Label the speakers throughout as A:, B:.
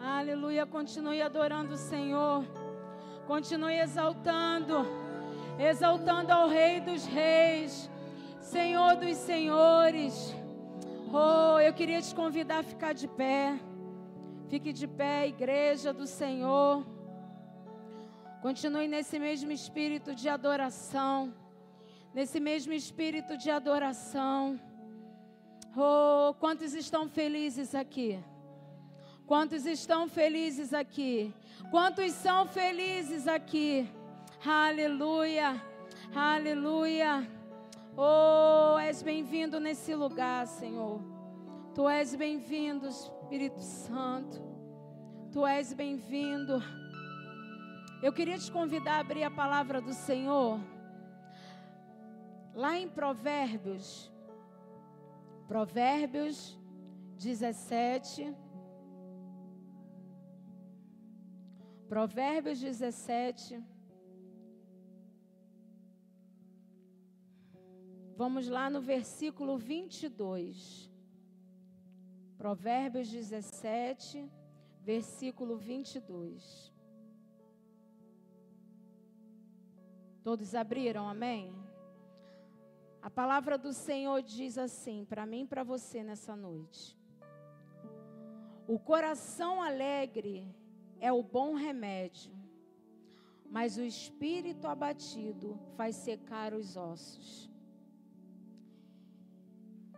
A: Aleluia. Continue adorando o Senhor. Continue exaltando. Exaltando ao Rei dos Reis. Senhor dos Senhores. Oh, eu queria te convidar a ficar de pé. Fique de pé, igreja do Senhor. Continue nesse mesmo espírito de adoração. Nesse mesmo espírito de adoração. Oh, quantos estão felizes aqui? Quantos estão felizes aqui? Quantos são felizes aqui? Aleluia, aleluia. Oh, és bem-vindo nesse lugar, Senhor. Tu és bem-vindo, Espírito Santo. Tu és bem-vindo. Eu queria te convidar a abrir a palavra do Senhor. Lá em Provérbios, Provérbios 17. Provérbios 17. Vamos lá no versículo 22. Provérbios 17, versículo 22. Todos abriram, amém? A palavra do Senhor diz assim para mim e para você nessa noite: O coração alegre é o bom remédio, mas o espírito abatido faz secar os ossos.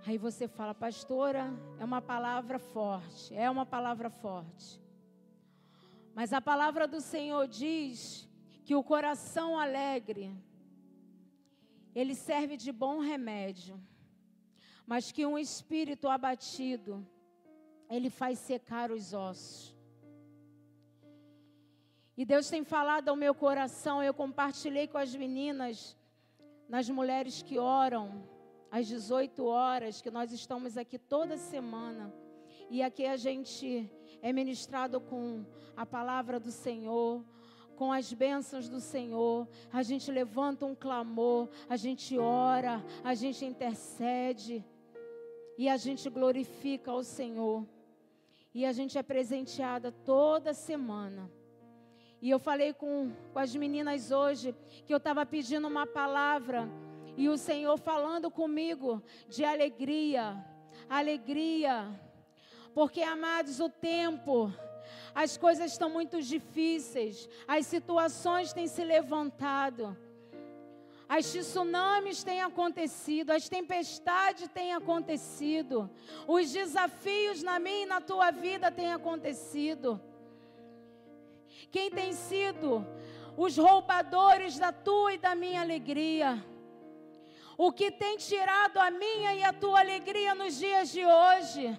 A: Aí você fala, pastora, é uma palavra forte, é uma palavra forte. Mas a palavra do Senhor diz que o coração alegre, ele serve de bom remédio, mas que um espírito abatido, ele faz secar os ossos. E Deus tem falado ao meu coração, eu compartilhei com as meninas, nas mulheres que oram, às 18 horas, que nós estamos aqui toda semana. E aqui a gente é ministrado com a palavra do Senhor, com as bênçãos do Senhor. A gente levanta um clamor, a gente ora, a gente intercede e a gente glorifica ao Senhor. E a gente é presenteada toda semana. E eu falei com, com as meninas hoje que eu estava pedindo uma palavra e o Senhor falando comigo de alegria, alegria, porque amados, o tempo, as coisas estão muito difíceis, as situações têm se levantado. As tsunamis têm acontecido, as tempestades têm acontecido, os desafios na minha e na tua vida têm acontecido. Quem tem sido os roubadores da tua e da minha alegria? O que tem tirado a minha e a tua alegria nos dias de hoje?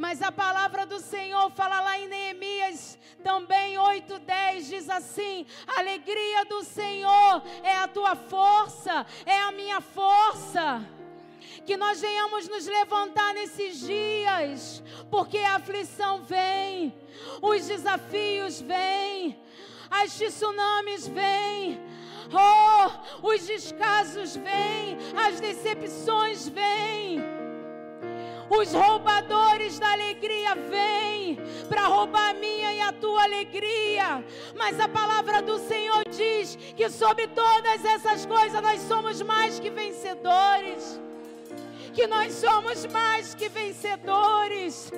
A: Mas a palavra do Senhor fala lá em Neemias também 8:10 diz assim: "A alegria do Senhor é a tua força, é a minha força." que nós venhamos nos levantar nesses dias, porque a aflição vem, os desafios vêm, as tsunamis vêm, oh, os descasos vêm, as decepções vêm. Os roubadores da alegria vêm para roubar a minha e a tua alegria. Mas a palavra do Senhor diz que sobre todas essas coisas nós somos mais que vencedores que nós somos mais que vencedores.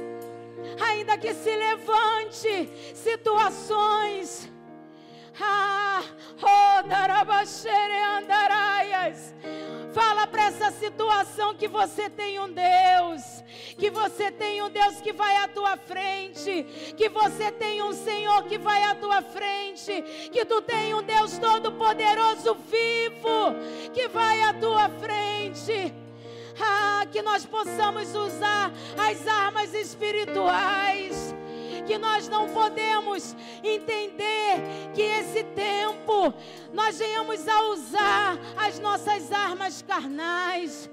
A: Ainda que se levante situações. Ah, oh, andaraias. Fala para essa situação que você tem um Deus, que você tem um Deus que vai à tua frente, que você tem um Senhor que vai à tua frente, que tu tem um Deus todo poderoso vivo que vai à tua frente. Ah, que nós possamos usar as armas espirituais. Que nós não podemos entender que esse tempo nós venhamos a usar as nossas armas carnais.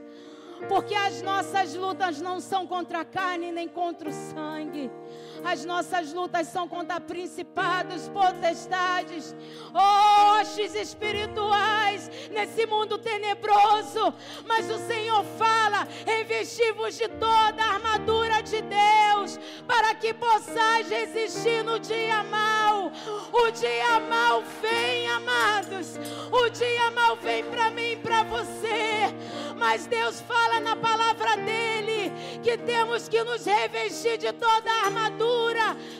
A: Porque as nossas lutas não são contra a carne nem contra o sangue as nossas lutas são contra principados, potestades, hostes espirituais nesse mundo tenebroso. Mas o Senhor fala: revestivos de toda a armadura de Deus, para que possais resistir no dia mal. O dia mal vem, amados. O dia mal vem para mim e para você. Mas Deus fala na palavra dele que temos que nos revestir de toda a armadura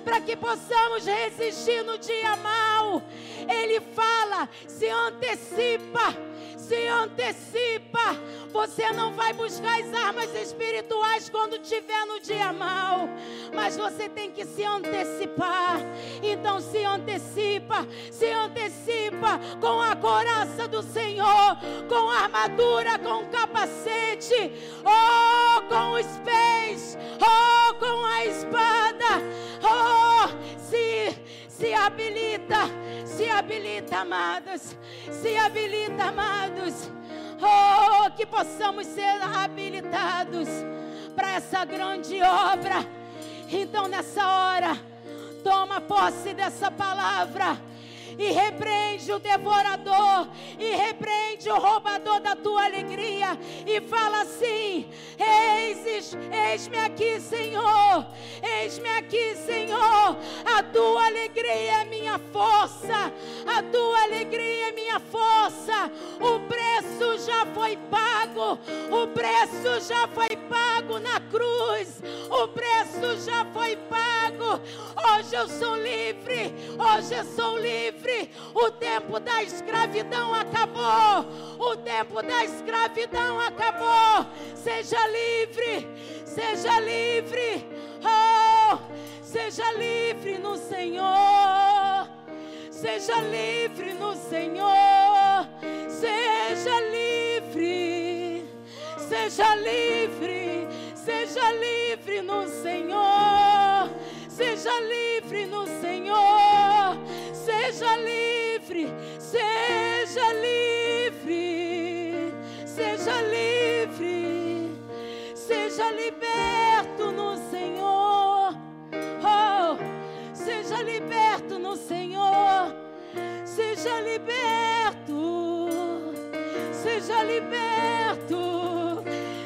A: para que possamos resistir no dia mal. Ele fala, se antecipa se antecipa. Você não vai buscar as armas espirituais quando tiver no dia mal, mas você tem que se antecipar. Então se antecipa, se antecipa com a coraça do Senhor, com a armadura, com o capacete, oh, com os pés, oh, com a espada, oh, se se habilita, se habilita, amados. Se habilita, amados. Oh, que possamos ser habilitados para essa grande obra. Então, nessa hora, toma posse dessa palavra e repreende o devorador, e repreende o roubador da tua alegria, e fala assim: Eis, eis-me aqui, Senhor, eis-me aqui, Senhor, a tua alegria é minha força, a tua alegria é minha força, o preço já foi pago, o preço já foi pago na cruz, o preço já foi pago, hoje eu sou livre, hoje eu sou livre. O tempo da escravidão acabou. O tempo da escravidão acabou. Seja livre. Seja livre. Oh, seja livre no Senhor. Seja livre no Senhor. Seja livre. Seja livre. Seja livre no Senhor. Seja livre no Senhor. Seja livre, seja livre, seja livre, seja liberto no Senhor, seja liberto, seja liberto,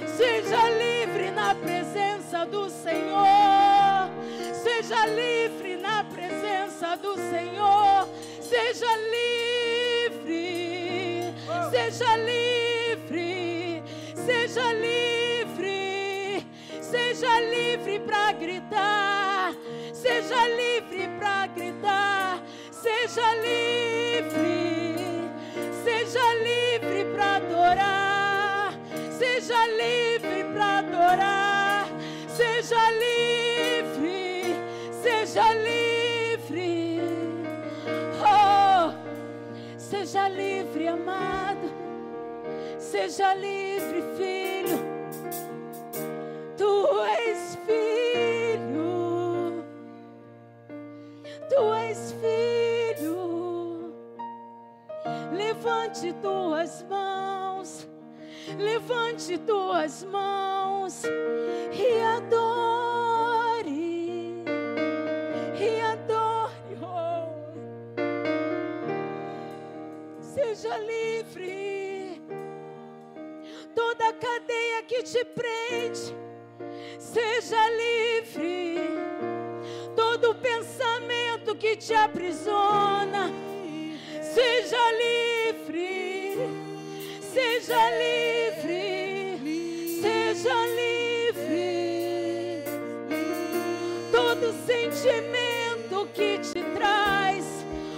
A: seja livre na presença do Senhor, seja livre na presença do Senhor. Seja livre, seja livre, seja livre, seja livre para gritar, seja livre para gritar, seja livre, seja livre para adorar, seja livre para adorar, seja livre, seja livre. Seja livre, amado. Seja livre, filho. Tu és filho. Tu és filho. Levante tuas mãos. Levante tuas mãos e adore. seja livre. Toda cadeia que te prende, seja livre. Todo pensamento que te aprisiona, seja livre. Seja livre. Seja livre. Todo sentimento que te traz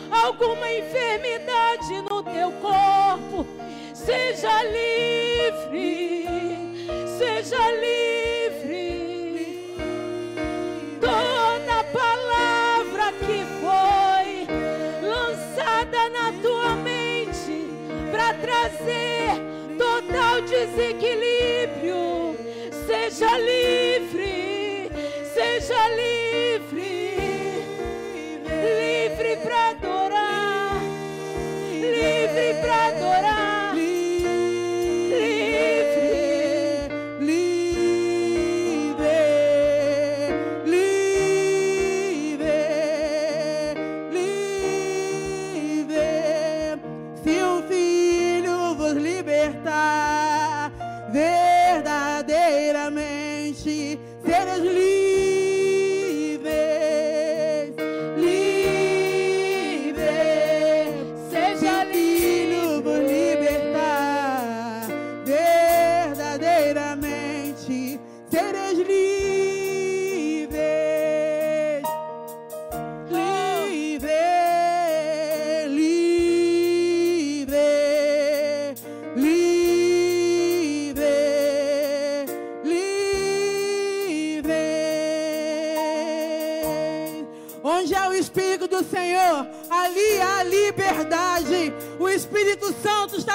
A: alguma enfermidade no teu corpo, seja livre, seja livre. Trazer total desequilíbrio, seja livre,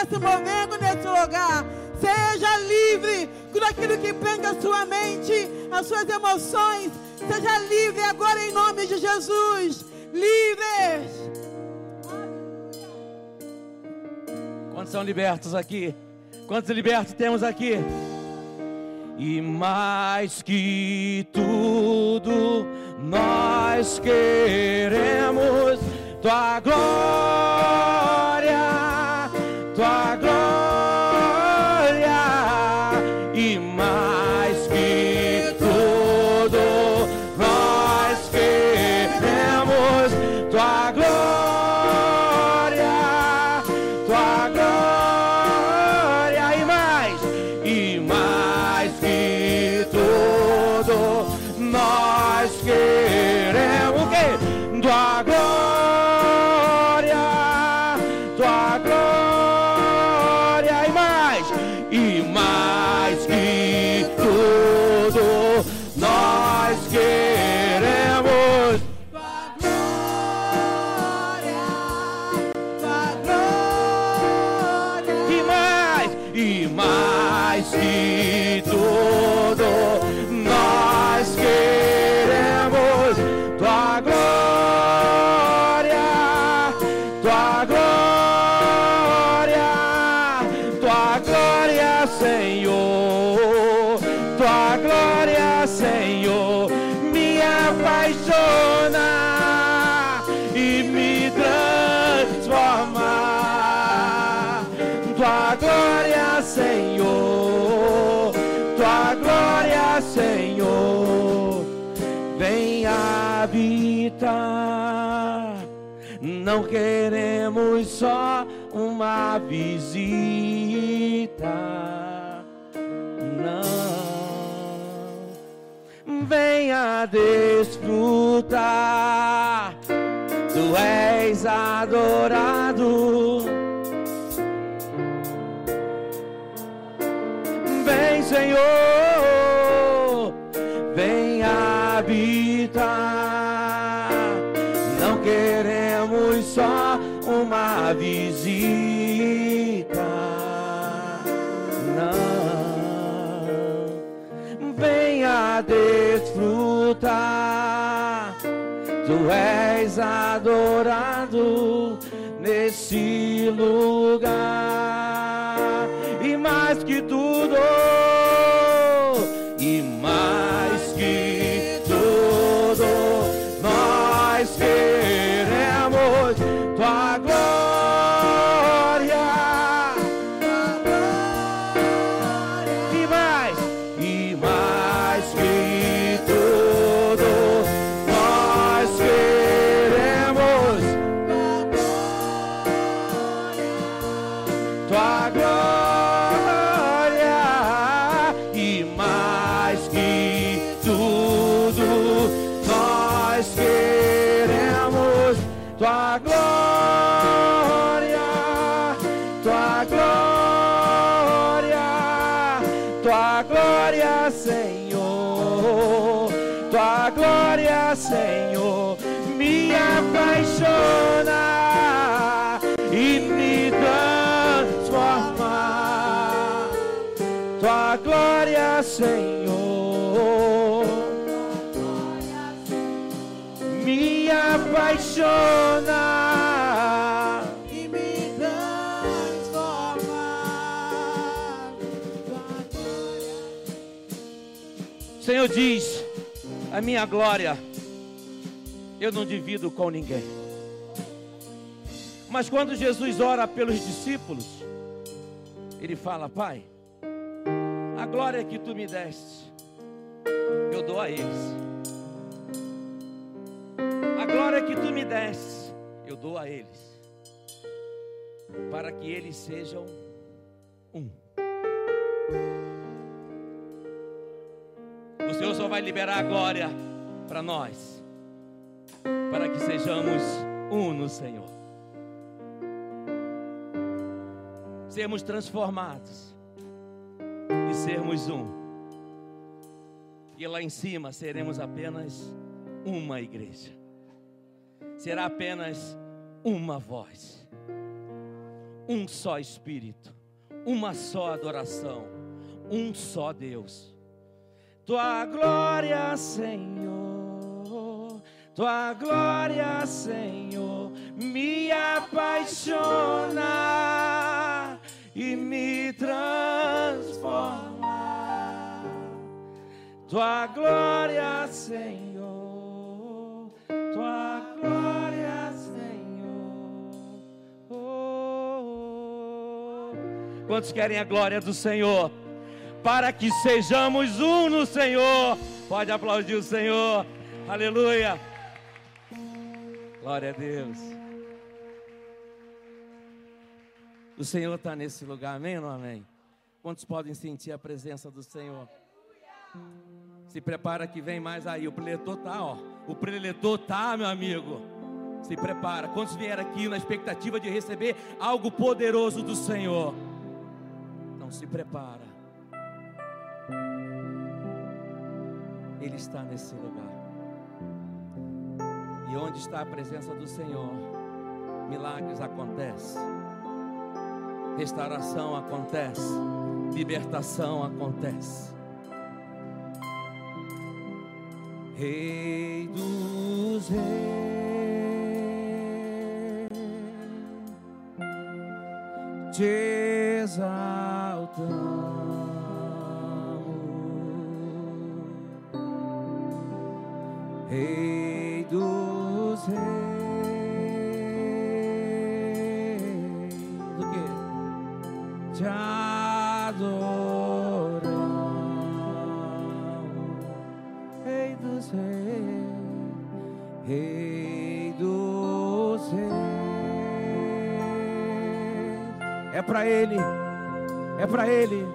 B: está se movendo nesse lugar. Seja livre daquilo que prende a sua mente, as suas emoções. Seja livre agora em nome de Jesus. Livres.
C: Quantos são libertos aqui? Quantos libertos temos aqui? E mais que tudo, nós queremos tua glória, só uma visita, não. Venha desfrutar, tu és adorado. Nesse e me transforma. O Senhor diz: a minha glória eu não divido com ninguém. Mas quando Jesus ora pelos discípulos, ele fala: Pai, a glória que tu me deste, eu dou a eles. Deste, eu dou a eles. Para que eles sejam um. O Senhor só vai liberar a glória para nós, para que sejamos um no Senhor. Sermos transformados e sermos um. E lá em cima seremos apenas uma igreja. Será apenas uma voz, um só Espírito, uma só adoração, um só Deus. Tua glória, Senhor, tua glória, Senhor, me apaixona e me transforma. Tua glória, Senhor, Quantos querem a glória do Senhor? Para que sejamos um no Senhor. Pode aplaudir o Senhor. Aleluia. Glória a Deus. O Senhor está nesse lugar, amém ou não amém? Quantos podem sentir a presença do Senhor? Se prepara que vem mais aí. O preletor tá, ó. O preletor tá, meu amigo. Se prepara. Quantos vieram aqui na expectativa de receber algo poderoso do Senhor? Se prepara. Ele está nesse lugar. E onde está a presença do Senhor, milagres acontecem. Restauração acontece, libertação acontece. Rei dos reis, te Rei dos reis, do que? Te adoramos. Rei dos reis, Rei dos reis. É para Ele, para Ele.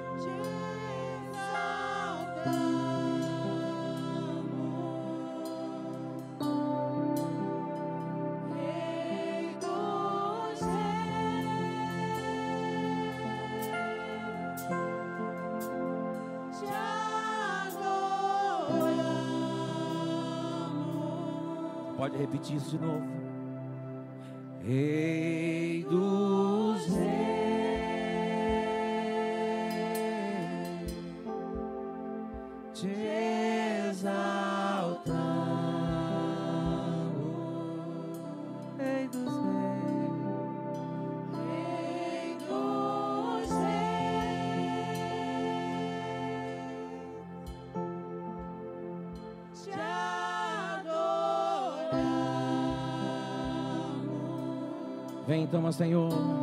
C: Pode repetir isso de novo. Senhor.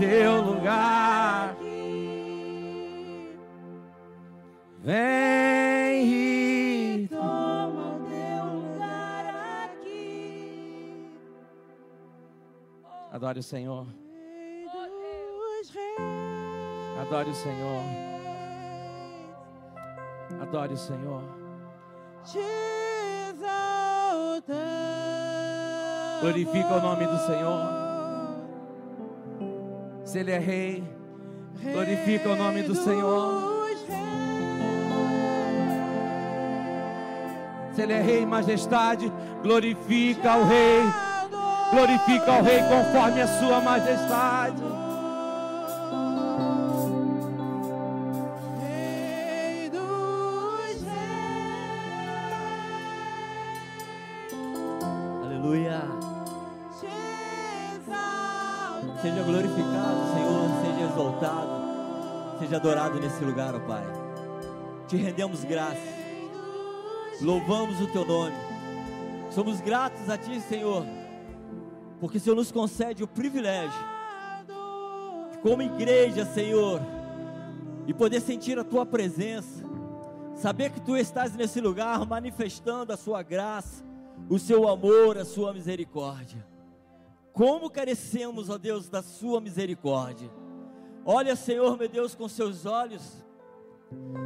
C: Teu lugar. Vem e Toma o teu lugar aqui. adore o Senhor. Adore o Senhor. Adore o Senhor.
B: Te exaltamos.
C: Glorifica o nome do Senhor. Se Ele é Rei, glorifica o nome do Senhor. Se Ele é Rei, majestade, glorifica o Rei. Glorifica o Rei conforme a sua majestade.
D: Adorado nesse lugar, ó Pai. Te rendemos graças, louvamos o Teu nome, somos gratos a Ti, Senhor, porque o Senhor nos concede o privilégio, de, como igreja, Senhor, e poder sentir a Tua presença, saber que Tu estás nesse lugar manifestando a Sua graça, o Seu amor, a Sua misericórdia. Como carecemos, ó Deus, da Sua misericórdia. Olha, Senhor, meu Deus, com seus olhos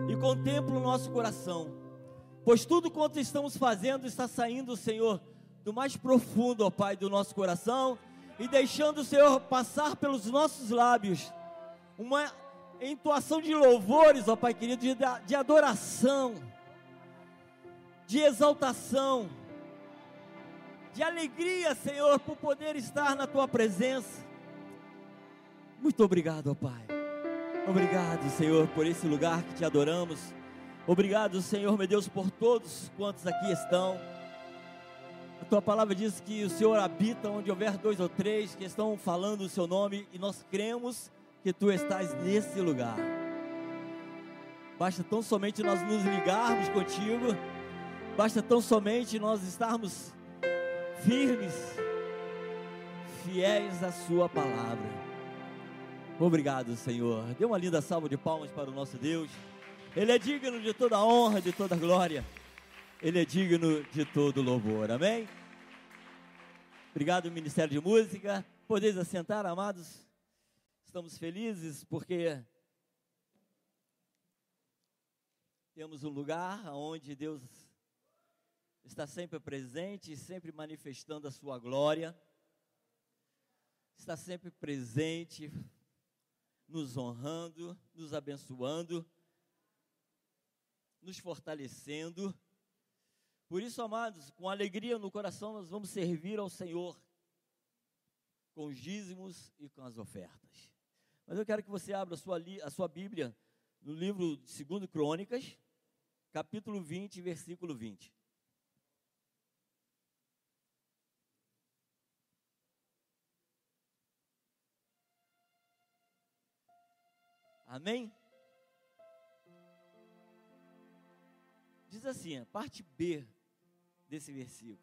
D: e contempla o nosso coração, pois tudo quanto estamos fazendo está saindo, Senhor, do mais profundo, ó Pai, do nosso coração e deixando, Senhor, passar pelos nossos lábios uma entoação de louvores, ó Pai querido, de, de adoração, de exaltação de alegria, Senhor, por poder estar na tua presença. Muito obrigado, ó Pai. Obrigado, Senhor, por esse lugar que te adoramos. Obrigado, Senhor, meu Deus, por todos quantos aqui estão. A tua palavra diz que o Senhor habita onde houver dois ou três que estão falando o seu nome e nós cremos que tu estás nesse lugar. Basta tão somente nós nos ligarmos contigo, basta tão somente nós estarmos firmes, fiéis à Sua palavra. Obrigado, Senhor. Dê uma linda salva de palmas para o nosso Deus. Ele é digno de toda honra, de toda glória. Ele é digno de todo louvor. Amém? Obrigado, Ministério de Música. Podeis assentar, amados. Estamos felizes porque temos um lugar onde Deus está sempre presente, sempre manifestando a sua glória, está sempre presente, nos honrando, nos abençoando, nos fortalecendo. Por isso, amados, com alegria no coração, nós vamos servir ao Senhor com os dízimos e com as ofertas. Mas eu quero que você abra a sua, a sua Bíblia no livro de 2 Crônicas, capítulo 20, versículo 20. Amém? Diz assim, a parte B desse versículo,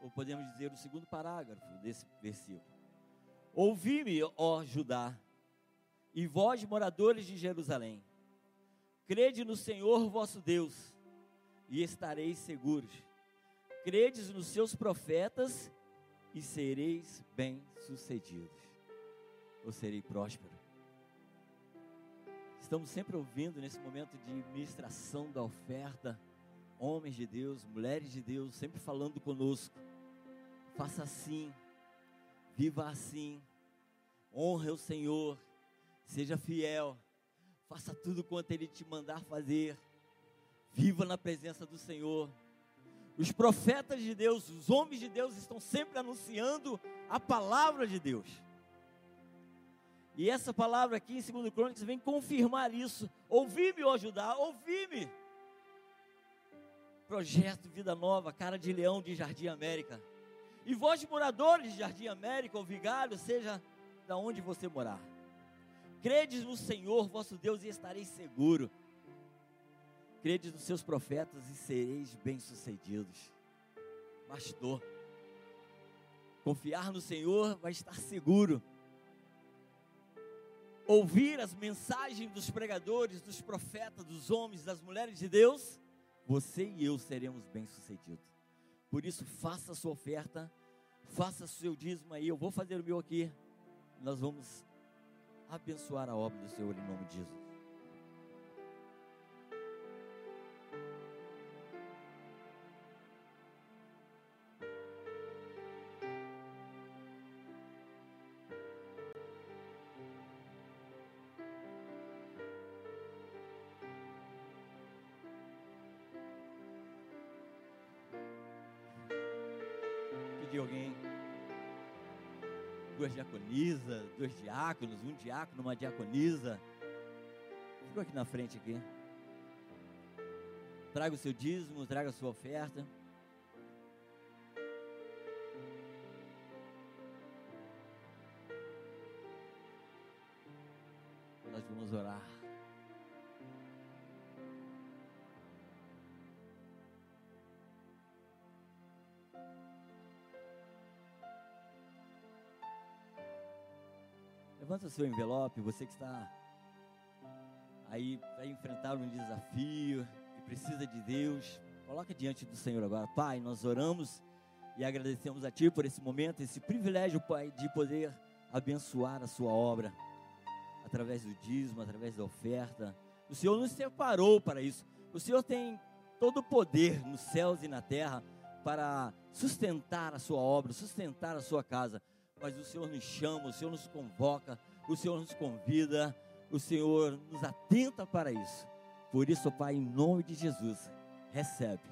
D: ou podemos dizer o segundo parágrafo desse versículo. Ouvi-me, ó Judá, e vós, moradores de Jerusalém, crede no Senhor vosso Deus, e estareis seguros. Credes nos seus profetas, e sereis bem-sucedidos. Ou serei próspero. Estamos sempre ouvindo nesse momento de ministração da oferta, homens de Deus, mulheres de Deus, sempre falando conosco. Faça assim, viva assim, honre o Senhor, seja fiel, faça tudo quanto Ele te mandar fazer, viva na presença do Senhor. Os profetas de Deus, os homens de Deus estão sempre anunciando a palavra de Deus. E essa palavra aqui em 2 Crônicas vem confirmar isso. Ouvi-me, ó Judá, ouvi-me. Projeto Vida Nova, cara de leão de Jardim América. E vós, moradores de Jardim América, ou vigário, seja da onde você morar. Credes no Senhor vosso Deus e estareis seguro. Credes nos seus profetas e sereis bem-sucedidos. Bastou. Confiar no Senhor vai estar seguro ouvir as mensagens dos pregadores, dos profetas, dos homens, das mulheres de Deus, você e eu seremos bem-sucedidos. Por isso, faça a sua oferta, faça o seu dízimo aí. Eu vou fazer o meu aqui. Nós vamos abençoar a obra do Senhor em nome de Jesus. Diáconos, um diácono, uma diaconisa. Ficou aqui na frente aqui. Traga o seu dízimo, traga a sua oferta. Levanta seu envelope, você que está aí vai enfrentar um desafio e precisa de Deus. Coloca diante do Senhor agora. Pai, nós oramos e agradecemos a Ti por esse momento, esse privilégio, Pai, de poder abençoar a Sua obra através do dízimo, através da oferta. O Senhor nos separou para isso. O Senhor tem todo o poder nos céus e na terra para sustentar a Sua obra, sustentar a Sua casa mas o Senhor nos chama, o Senhor nos convoca, o Senhor nos convida, o Senhor nos atenta para isso. Por isso, Pai, em nome de Jesus, recebe,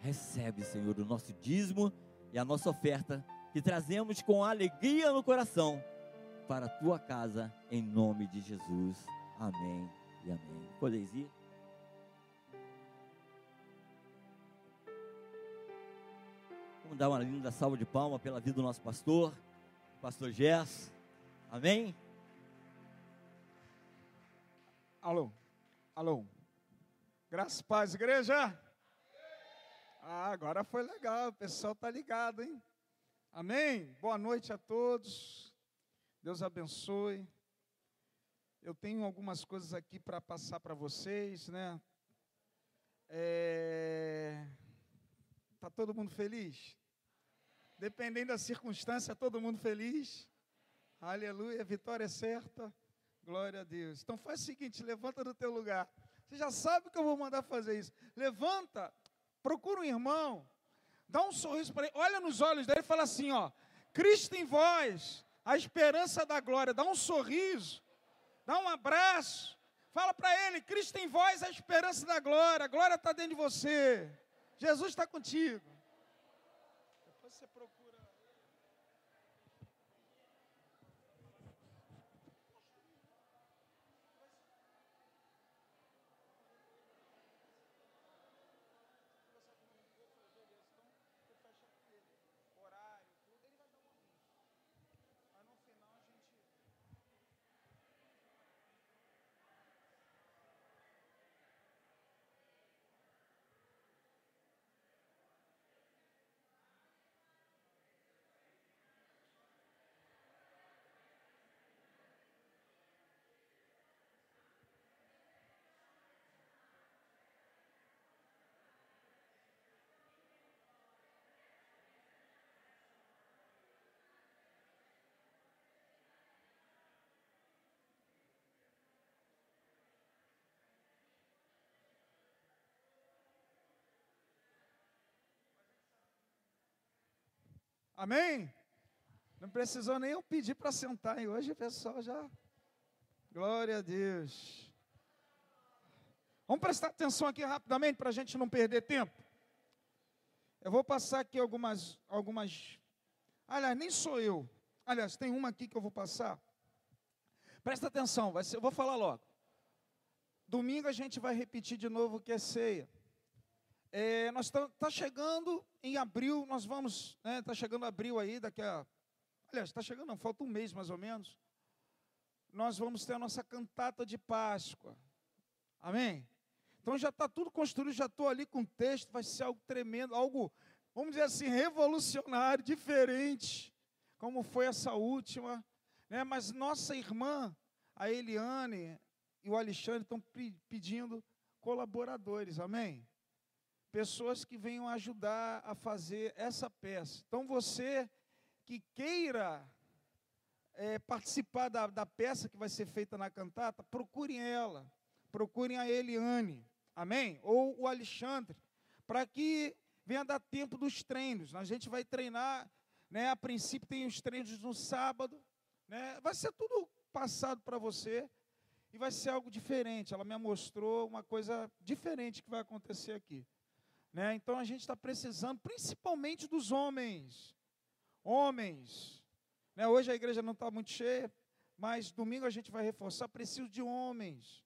D: recebe, Senhor, o nosso dízimo e a nossa oferta que trazemos com alegria no coração para a tua casa, em nome de Jesus. Amém e amém. Podeis ir? Vamos dar uma linda salva de palma pela vida do nosso pastor pastor Gers. Amém?
E: Alô, alô. Graças paz, igreja. Ah, agora foi legal, o pessoal tá ligado, hein? Amém? Boa noite a todos. Deus abençoe. Eu tenho algumas coisas aqui para passar para vocês, né? É... Tá todo mundo feliz? Dependendo da circunstância, todo mundo feliz. Aleluia, vitória é certa. Glória a Deus. Então faz o seguinte, levanta do teu lugar. Você já sabe que eu vou mandar fazer isso. Levanta, procura um irmão, dá um sorriso para ele, olha nos olhos dele e fala assim, ó: Cristo em vós, a esperança da glória. Dá um sorriso, dá um abraço. Fala para ele, Cristo em vós, a esperança da glória. A glória está dentro de você. Jesus está contigo. Amém? Não precisou nem eu pedir para sentar, e hoje o pessoal já. Glória a Deus. Vamos prestar atenção aqui rapidamente para a gente não perder tempo. Eu vou passar aqui algumas, algumas. Aliás, nem sou eu. Aliás, tem uma aqui que eu vou passar. Presta atenção, vai ser, eu vou falar logo. Domingo a gente vai repetir de novo o que é ceia. É, nós está tá chegando em abril, nós vamos, está né, chegando abril aí, daqui a. Aliás, está chegando, não, falta um mês mais ou menos. Nós vamos ter a nossa cantata de Páscoa. Amém? Então já está tudo construído, já estou ali com o texto, vai ser algo tremendo, algo, vamos dizer assim, revolucionário, diferente, como foi essa última. Né? Mas nossa irmã, a Eliane e o Alexandre estão pedindo colaboradores, amém? Pessoas que venham ajudar a fazer essa peça. Então você que queira é, participar da, da peça que vai ser feita na cantata, procurem ela, procurem a Eliane, amém? Ou o Alexandre, para que venha dar tempo dos treinos. A gente vai treinar, né? A princípio tem os treinos no sábado, né? Vai ser tudo passado para você e vai ser algo diferente. Ela me mostrou uma coisa diferente que vai acontecer aqui. Né? Então a gente está precisando, principalmente dos homens. Homens. Né? Hoje a igreja não está muito cheia, mas domingo a gente vai reforçar. Preciso de homens.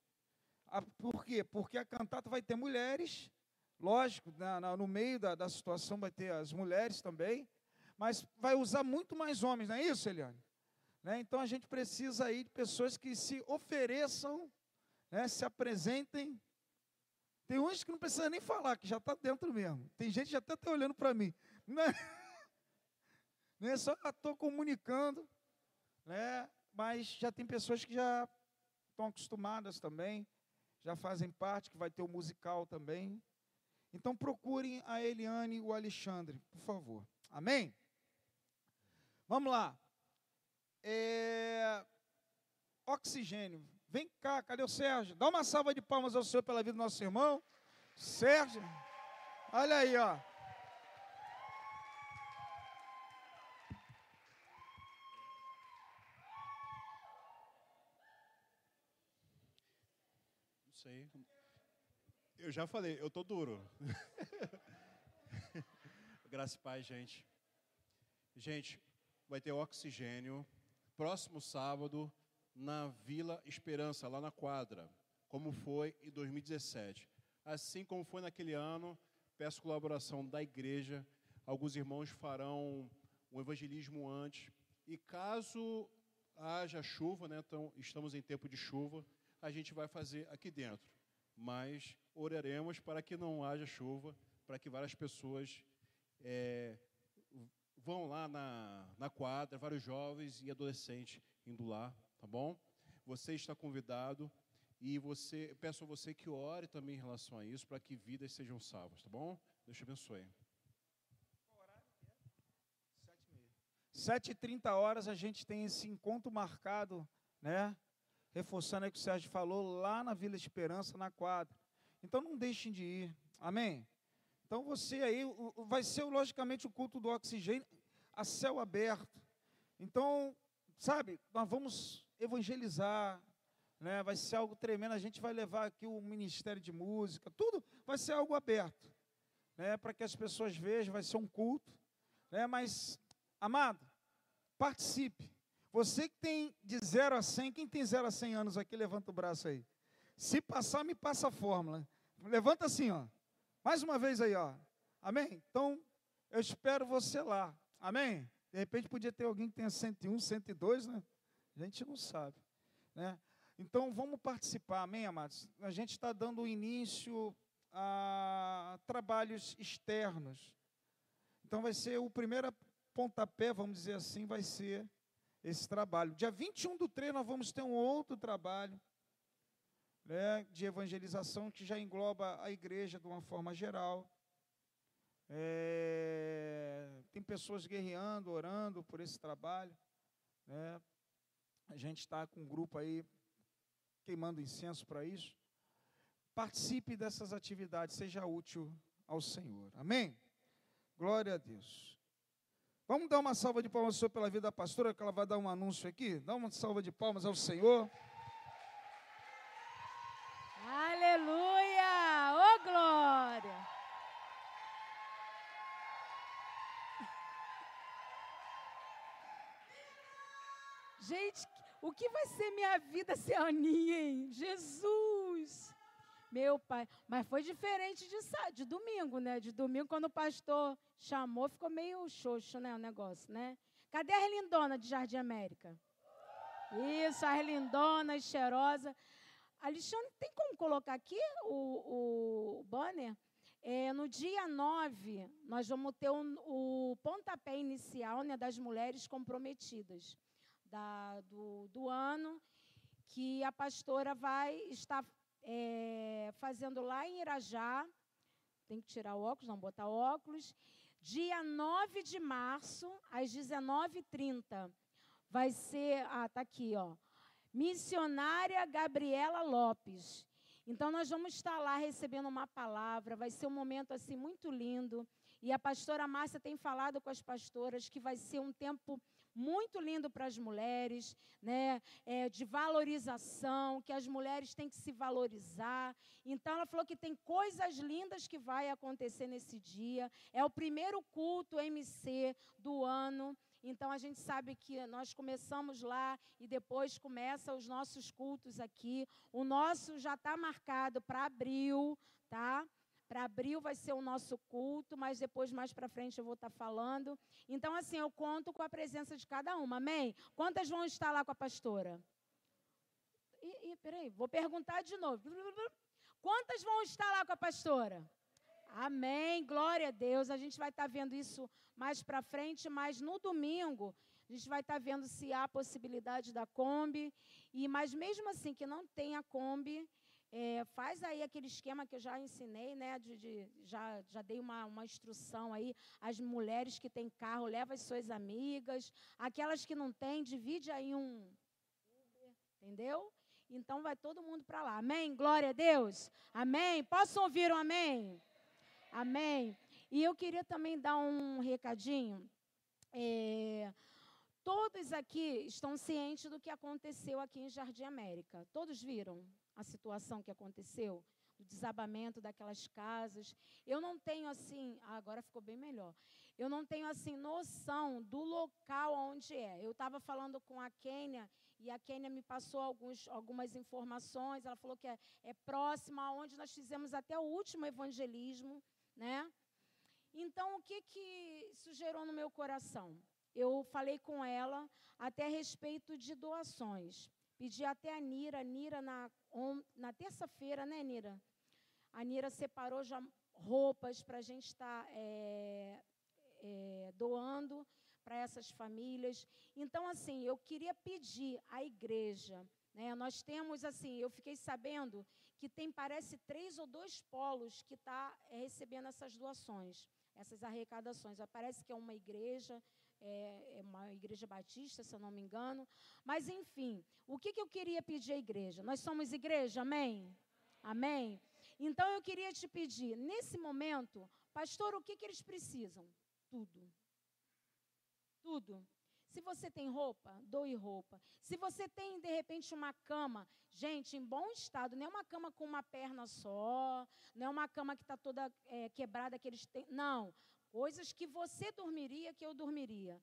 E: Por quê? Porque a cantata vai ter mulheres, lógico, na, na, no meio da, da situação vai ter as mulheres também, mas vai usar muito mais homens, não é isso, Eliane? Né? Então a gente precisa aí de pessoas que se ofereçam, né, se apresentem tem uns que não precisa nem falar, que já está dentro mesmo. Tem gente que já até está olhando para mim. Não é, não é só estou comunicando, né? mas já tem pessoas que já estão acostumadas também, já fazem parte, que vai ter o musical também. Então procurem a Eliane e o Alexandre, por favor. Amém? Vamos lá. É... Oxigênio. Vem cá, cadê o Sérgio? Dá uma salva de palmas ao Senhor pela vida do nosso irmão. Sérgio, olha aí, ó.
F: Não sei. Eu já falei, eu tô duro. Graças e paz, gente. Gente, vai ter oxigênio. Próximo sábado, na Vila Esperança, lá na quadra, como foi em 2017. Assim como foi naquele ano, peço colaboração da igreja. Alguns irmãos farão um evangelismo antes. E caso haja chuva, né, então estamos em tempo de chuva, a gente vai fazer aqui dentro. Mas oraremos para que não haja chuva, para que várias pessoas é, vão lá na, na quadra, vários jovens e adolescentes indo lá tá bom? Você está convidado e você peço a você que ore também em relação a isso para que vidas sejam salvas, tá bom? Deus te abençoe.
E: Sete e trinta horas a gente tem esse encontro marcado, né? Reforçando o que o Sérgio falou lá na Vila Esperança, na quadra. Então não deixem de ir, amém? Então você aí, vai ser logicamente o culto do oxigênio a céu aberto. Então, sabe, nós vamos evangelizar, né? vai ser algo tremendo. A gente vai levar aqui o ministério de música, tudo vai ser algo aberto. né, para que as pessoas vejam, vai ser um culto, né, mas, amado, participe. Você que tem de 0 a 100, quem tem 0 a 100 anos aqui, levanta o braço aí. Se passar, me passa a fórmula. Levanta assim, ó. Mais uma vez aí, ó. Amém? Então, eu espero você lá. Amém? De repente podia ter alguém que tenha 101, 102, né? A gente não sabe, né? Então, vamos participar, amém, amados? A gente está dando início a trabalhos externos. Então, vai ser o primeiro pontapé, vamos dizer assim, vai ser esse trabalho. Dia 21 do 3, nós vamos ter um outro trabalho né, de evangelização que já engloba a igreja de uma forma geral. É, tem pessoas guerreando, orando por esse trabalho. Né? A gente está com um grupo aí queimando incenso para isso. Participe dessas atividades, seja útil ao Senhor. Amém? Glória a Deus. Vamos dar uma salva de palmas ao pela vida da pastora, que ela vai dar um anúncio aqui. Dá uma salva de palmas ao Senhor.
A: Aleluia! Ô oh, glória! Gente, o que vai ser minha vida sem Aninha, hein? Jesus! Meu pai. Mas foi diferente de, de domingo, né? De domingo, quando o pastor chamou, ficou meio xoxo, né? O negócio, né? Cadê a Erlindona de Jardim América? Isso, a Erlindona, cheirosa. Alexandre, tem como colocar aqui o, o banner? É, no dia 9, nós vamos ter um, o pontapé inicial né, das mulheres comprometidas da, do, do ano, que a pastora vai estar é, fazendo lá em Irajá. Tem que tirar o óculos, não botar óculos. Dia 9 de março, às 19h30, vai ser. Ah, está aqui, ó missionária Gabriela Lopes. Então nós vamos estar lá recebendo uma palavra, vai ser um momento assim muito lindo. E a pastora Márcia tem falado com as pastoras que vai ser um tempo muito lindo para as mulheres, né? É, de valorização, que as mulheres têm que se valorizar. Então ela falou que tem coisas lindas que vai acontecer nesse dia. É o primeiro culto MC do ano. Então a gente sabe que nós começamos lá e depois começa os nossos cultos aqui. O nosso já está marcado para abril, tá? Para abril vai ser o nosso culto, mas depois mais para frente eu vou estar tá falando. Então assim eu conto com a presença de cada uma. Amém? Quantas vão estar lá com a pastora? E peraí, vou perguntar de novo. Quantas vão estar lá com a pastora? Amém, glória a Deus. A gente vai estar tá vendo isso mais para frente, mas no domingo a gente vai estar tá vendo se há possibilidade da Kombi. E mas mesmo assim que não tenha Kombi, é, faz aí aquele esquema que eu já ensinei, né? De, de, já, já dei uma, uma instrução aí. As mulheres que têm carro, leva as suas amigas. Aquelas que não têm, divide aí um. Entendeu? Então vai todo mundo para lá. Amém? Glória a Deus. Amém? Posso ouvir um amém? Amém? E eu queria também dar um recadinho. É, todos aqui estão cientes do que aconteceu aqui em Jardim América. Todos viram a situação que aconteceu? Do desabamento daquelas casas. Eu não tenho assim, ah, agora ficou bem melhor. Eu não tenho assim noção do local onde é. Eu estava falando com a Kênia e a Kênia me passou alguns, algumas informações. Ela falou que é, é próxima aonde nós fizemos até o último evangelismo né? Então, o que, que isso gerou no meu coração? Eu falei com ela até a respeito de doações. Pedi até a Nira, Nira na, na terça-feira, né, Nira? A Nira separou já roupas para a gente estar tá, é, é, doando para essas famílias. Então, assim, eu queria pedir à igreja, né, nós temos, assim, eu fiquei sabendo que tem, parece, três ou dois polos que está é, recebendo essas doações, essas arrecadações. Parece que é uma igreja, é, é, uma igreja batista, se eu não me engano. Mas, enfim, o que, que eu queria pedir à igreja? Nós somos igreja, amém? Amém? Então, eu queria te pedir, nesse momento, pastor, o que, que eles precisam? Tudo. Tudo. Se você tem roupa, doe roupa. Se você tem, de repente, uma cama, gente, em bom estado, não é uma cama com uma perna só, não é uma cama que está toda é, quebrada, que eles têm. Não. Coisas que você dormiria, que eu dormiria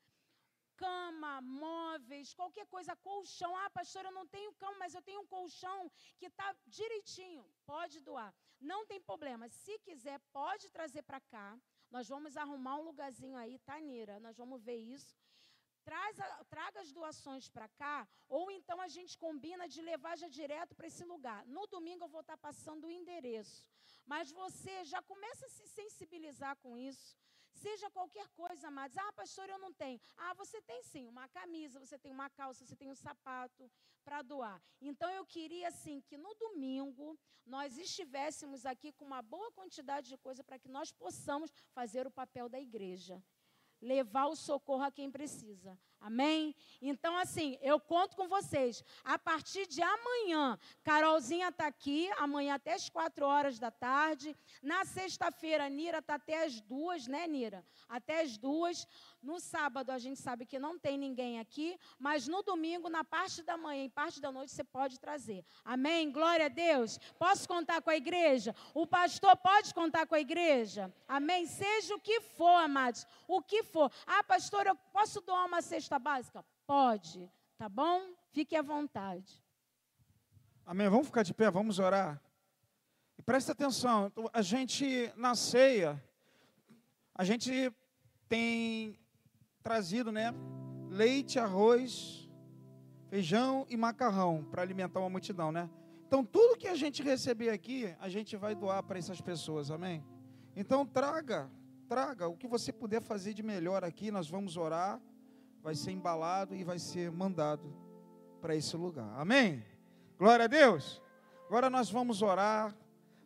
A: cama, móveis, qualquer coisa, colchão. Ah, pastor, eu não tenho cama, mas eu tenho um colchão que está direitinho. Pode doar. Não tem problema. Se quiser, pode trazer para cá. Nós vamos arrumar um lugarzinho aí, tá, Nira? Nós vamos ver isso. Traz a, traga as doações para cá, ou então a gente combina de levar já direto para esse lugar. No domingo eu vou estar tá passando o endereço. Mas você já começa a se sensibilizar com isso. Seja qualquer coisa, amados. Ah, pastor, eu não tenho. Ah, você tem sim, uma camisa, você tem uma calça, você tem um sapato para doar. Então eu queria assim que no domingo nós estivéssemos aqui com uma boa quantidade de coisa para que nós possamos fazer o papel da igreja levar o socorro a quem precisa. Amém? Então, assim, eu conto com vocês. A partir de amanhã, Carolzinha está aqui, amanhã até as quatro horas da tarde. Na sexta-feira, Nira está até as duas, né, Nira? Até as duas. No sábado, a gente sabe que não tem ninguém aqui, mas no domingo, na parte da manhã e parte da noite, você pode trazer. Amém? Glória a Deus. Posso contar com a igreja? O pastor pode contar com a igreja? Amém? Seja o que for, amados. O que for. Ah, pastor, eu posso doar uma cesta básica? Pode. Tá bom? Fique à vontade.
E: Amém. Vamos ficar de pé, vamos orar. E presta atenção, a gente na ceia, a gente tem trazido, né? Leite, arroz, feijão e macarrão para alimentar uma multidão, né? Então, tudo que a gente receber aqui, a gente vai doar para essas pessoas, amém? Então, traga, traga o que você puder fazer de melhor aqui, nós vamos orar, vai ser embalado e vai ser mandado para esse lugar, amém? Glória a Deus. Agora nós vamos orar.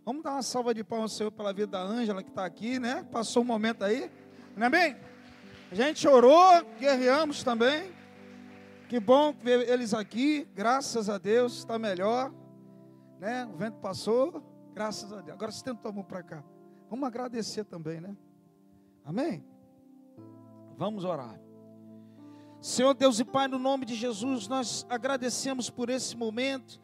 E: Vamos dar uma salva de palmas ao Senhor pela vida da Ângela que está aqui, né? Passou um momento aí, amém? A gente orou, guerreamos também. Que bom ver eles aqui, graças a Deus, está melhor. Né? O vento passou, graças a Deus. Agora você tenta tomar para cá. Vamos agradecer também, né? Amém? Vamos orar. Senhor Deus e Pai, no nome de Jesus, nós agradecemos por esse momento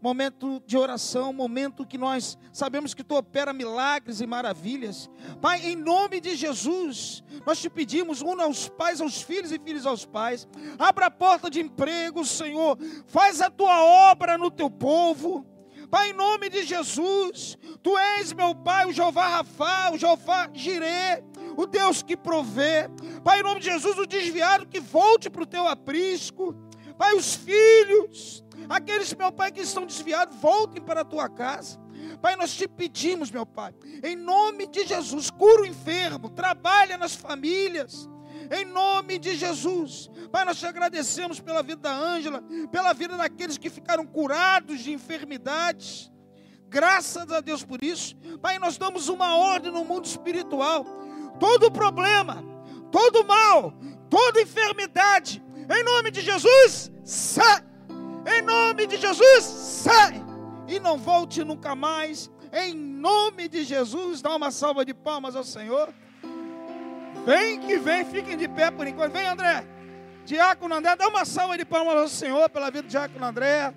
E: momento de oração, momento que nós sabemos que tu opera milagres e maravilhas. Pai, em nome de Jesus, nós te pedimos, una aos pais aos filhos e filhos aos pais. Abra a porta de emprego, Senhor. Faz a tua obra no teu povo. Pai, em nome de Jesus, Tu és meu Pai, o Jeová Rafa, o Jeová Jirê, o Deus que provê. Pai, em nome de Jesus, o desviado que volte para o Teu aprisco. Pai, os filhos, Aqueles, meu Pai, que estão desviados, voltem para a tua casa. Pai, nós te pedimos, meu Pai, em nome de Jesus, cura o enfermo, trabalha nas famílias. Em nome de Jesus, Pai, nós te agradecemos pela vida da Ângela, pela vida daqueles que ficaram curados de enfermidades. Graças a Deus por isso. Pai, nós damos uma ordem no mundo espiritual. Todo problema, todo mal, toda enfermidade, em nome de Jesus, sai em nome de Jesus, sai e não volte nunca mais. Em nome de Jesus, dá uma salva de palmas ao Senhor. Vem que vem, fiquem de pé por enquanto. Vem, André. Diácono André, dá uma salva de palmas ao Senhor pela vida do Diácono André.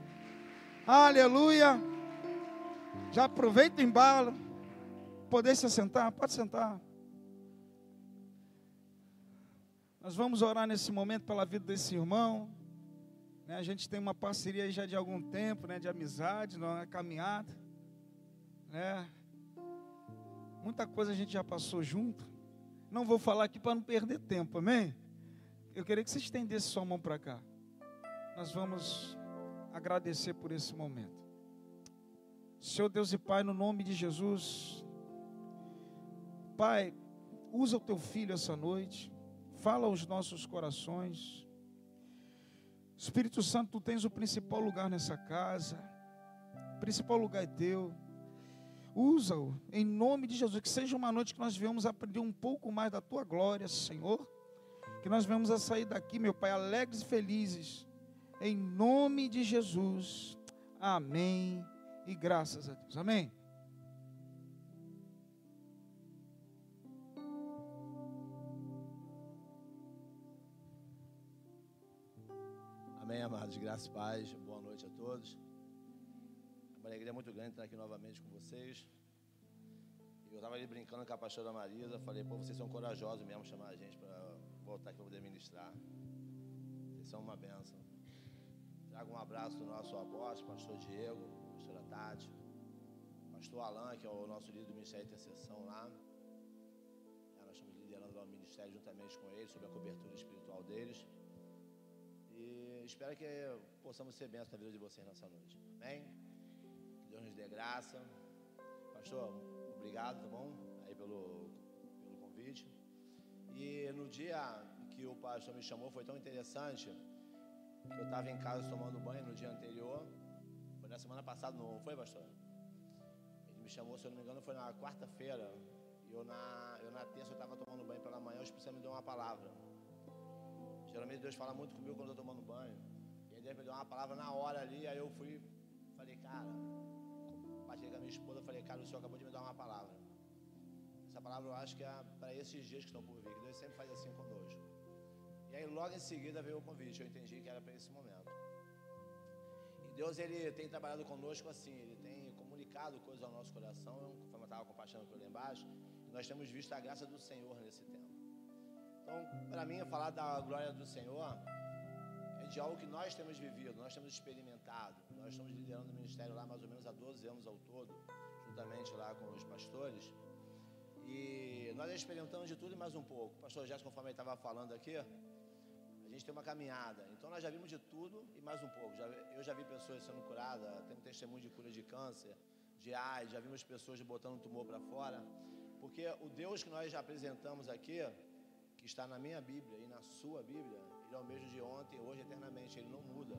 E: Aleluia. Já aproveita o embalo. Poder se assentar? Pode sentar. Nós vamos orar nesse momento pela vida desse irmão. Né, a gente tem uma parceria já de algum tempo, né, de amizade, uma caminhada. Né? Muita coisa a gente já passou junto. Não vou falar aqui para não perder tempo, amém? Eu queria que você estendesse sua mão para cá. Nós vamos agradecer por esse momento. Senhor Deus e Pai, no nome de Jesus, Pai, usa o teu filho essa noite, fala aos nossos corações. Espírito Santo, tu tens o principal lugar nessa casa. O principal lugar é teu. Usa-o em nome de Jesus. Que seja uma noite que nós venhamos aprender um pouco mais da tua glória, Senhor. Que nós venhamos a sair daqui, meu Pai, alegres e felizes. Em nome de Jesus. Amém. E graças a Deus. Amém.
G: Amém, amados. Graças e paz. Boa noite a todos. É uma alegria muito grande estar aqui novamente com vocês. Eu estava ali brincando com a pastora Marisa. Falei, pô, vocês são corajosos mesmo chamar a gente para voltar aqui para poder ministrar. Vocês são uma benção. Trago um abraço do nosso apóstolo, pastor Diego, pastora Tati, pastor Alain, que é o nosso líder do Ministério de Intercessão lá. Nós estamos liderando lá o ministério juntamente com eles, sobre a cobertura espiritual deles. E espero que possamos ser bênçãos na vida de vocês nessa noite. Amém? Que Deus nos dê graça. Pastor, obrigado, tá bom? Aí pelo, pelo convite. E no dia que o pastor me chamou foi tão interessante que eu estava em casa tomando banho no dia anterior. Foi na semana passada, não foi, pastor? Ele me chamou, se eu não me engano, foi na quarta-feira. E eu na, eu na terça eu estava tomando banho pela manhã, o Espírito me deu uma palavra. Geralmente Deus fala muito comigo quando eu estou tomando banho. E aí Deus me deu uma palavra na hora ali, aí eu fui, falei, cara, bati com a minha esposa, falei, cara, o Senhor acabou de me dar uma palavra. Essa palavra eu acho que é para esses dias que estão por vir, que Deus sempre faz assim conosco. E aí logo em seguida veio o convite, eu entendi que era para esse momento. E Deus ele tem trabalhado conosco assim, ele tem comunicado coisas ao nosso coração, como eu estava compartilhando por lá embaixo, e nós temos visto a graça do Senhor nesse tempo. Então, para mim, falar da glória do Senhor é de algo que nós temos vivido, nós temos experimentado. Nós estamos liderando o ministério lá mais ou menos há 12 anos ao todo, juntamente lá com os pastores. E nós experimentamos de tudo e mais um pouco. O pastor Jéssica, conforme ele estava falando aqui, a gente tem uma caminhada. Então nós já vimos de tudo e mais um pouco. Já, eu já vi pessoas sendo curadas, tendo testemunho de cura de câncer, de AIDS, já vimos pessoas botando tumor para fora. Porque o Deus que nós já apresentamos aqui, que está na minha Bíblia e na sua Bíblia, ele é o mesmo de ontem, hoje, eternamente. Ele não muda.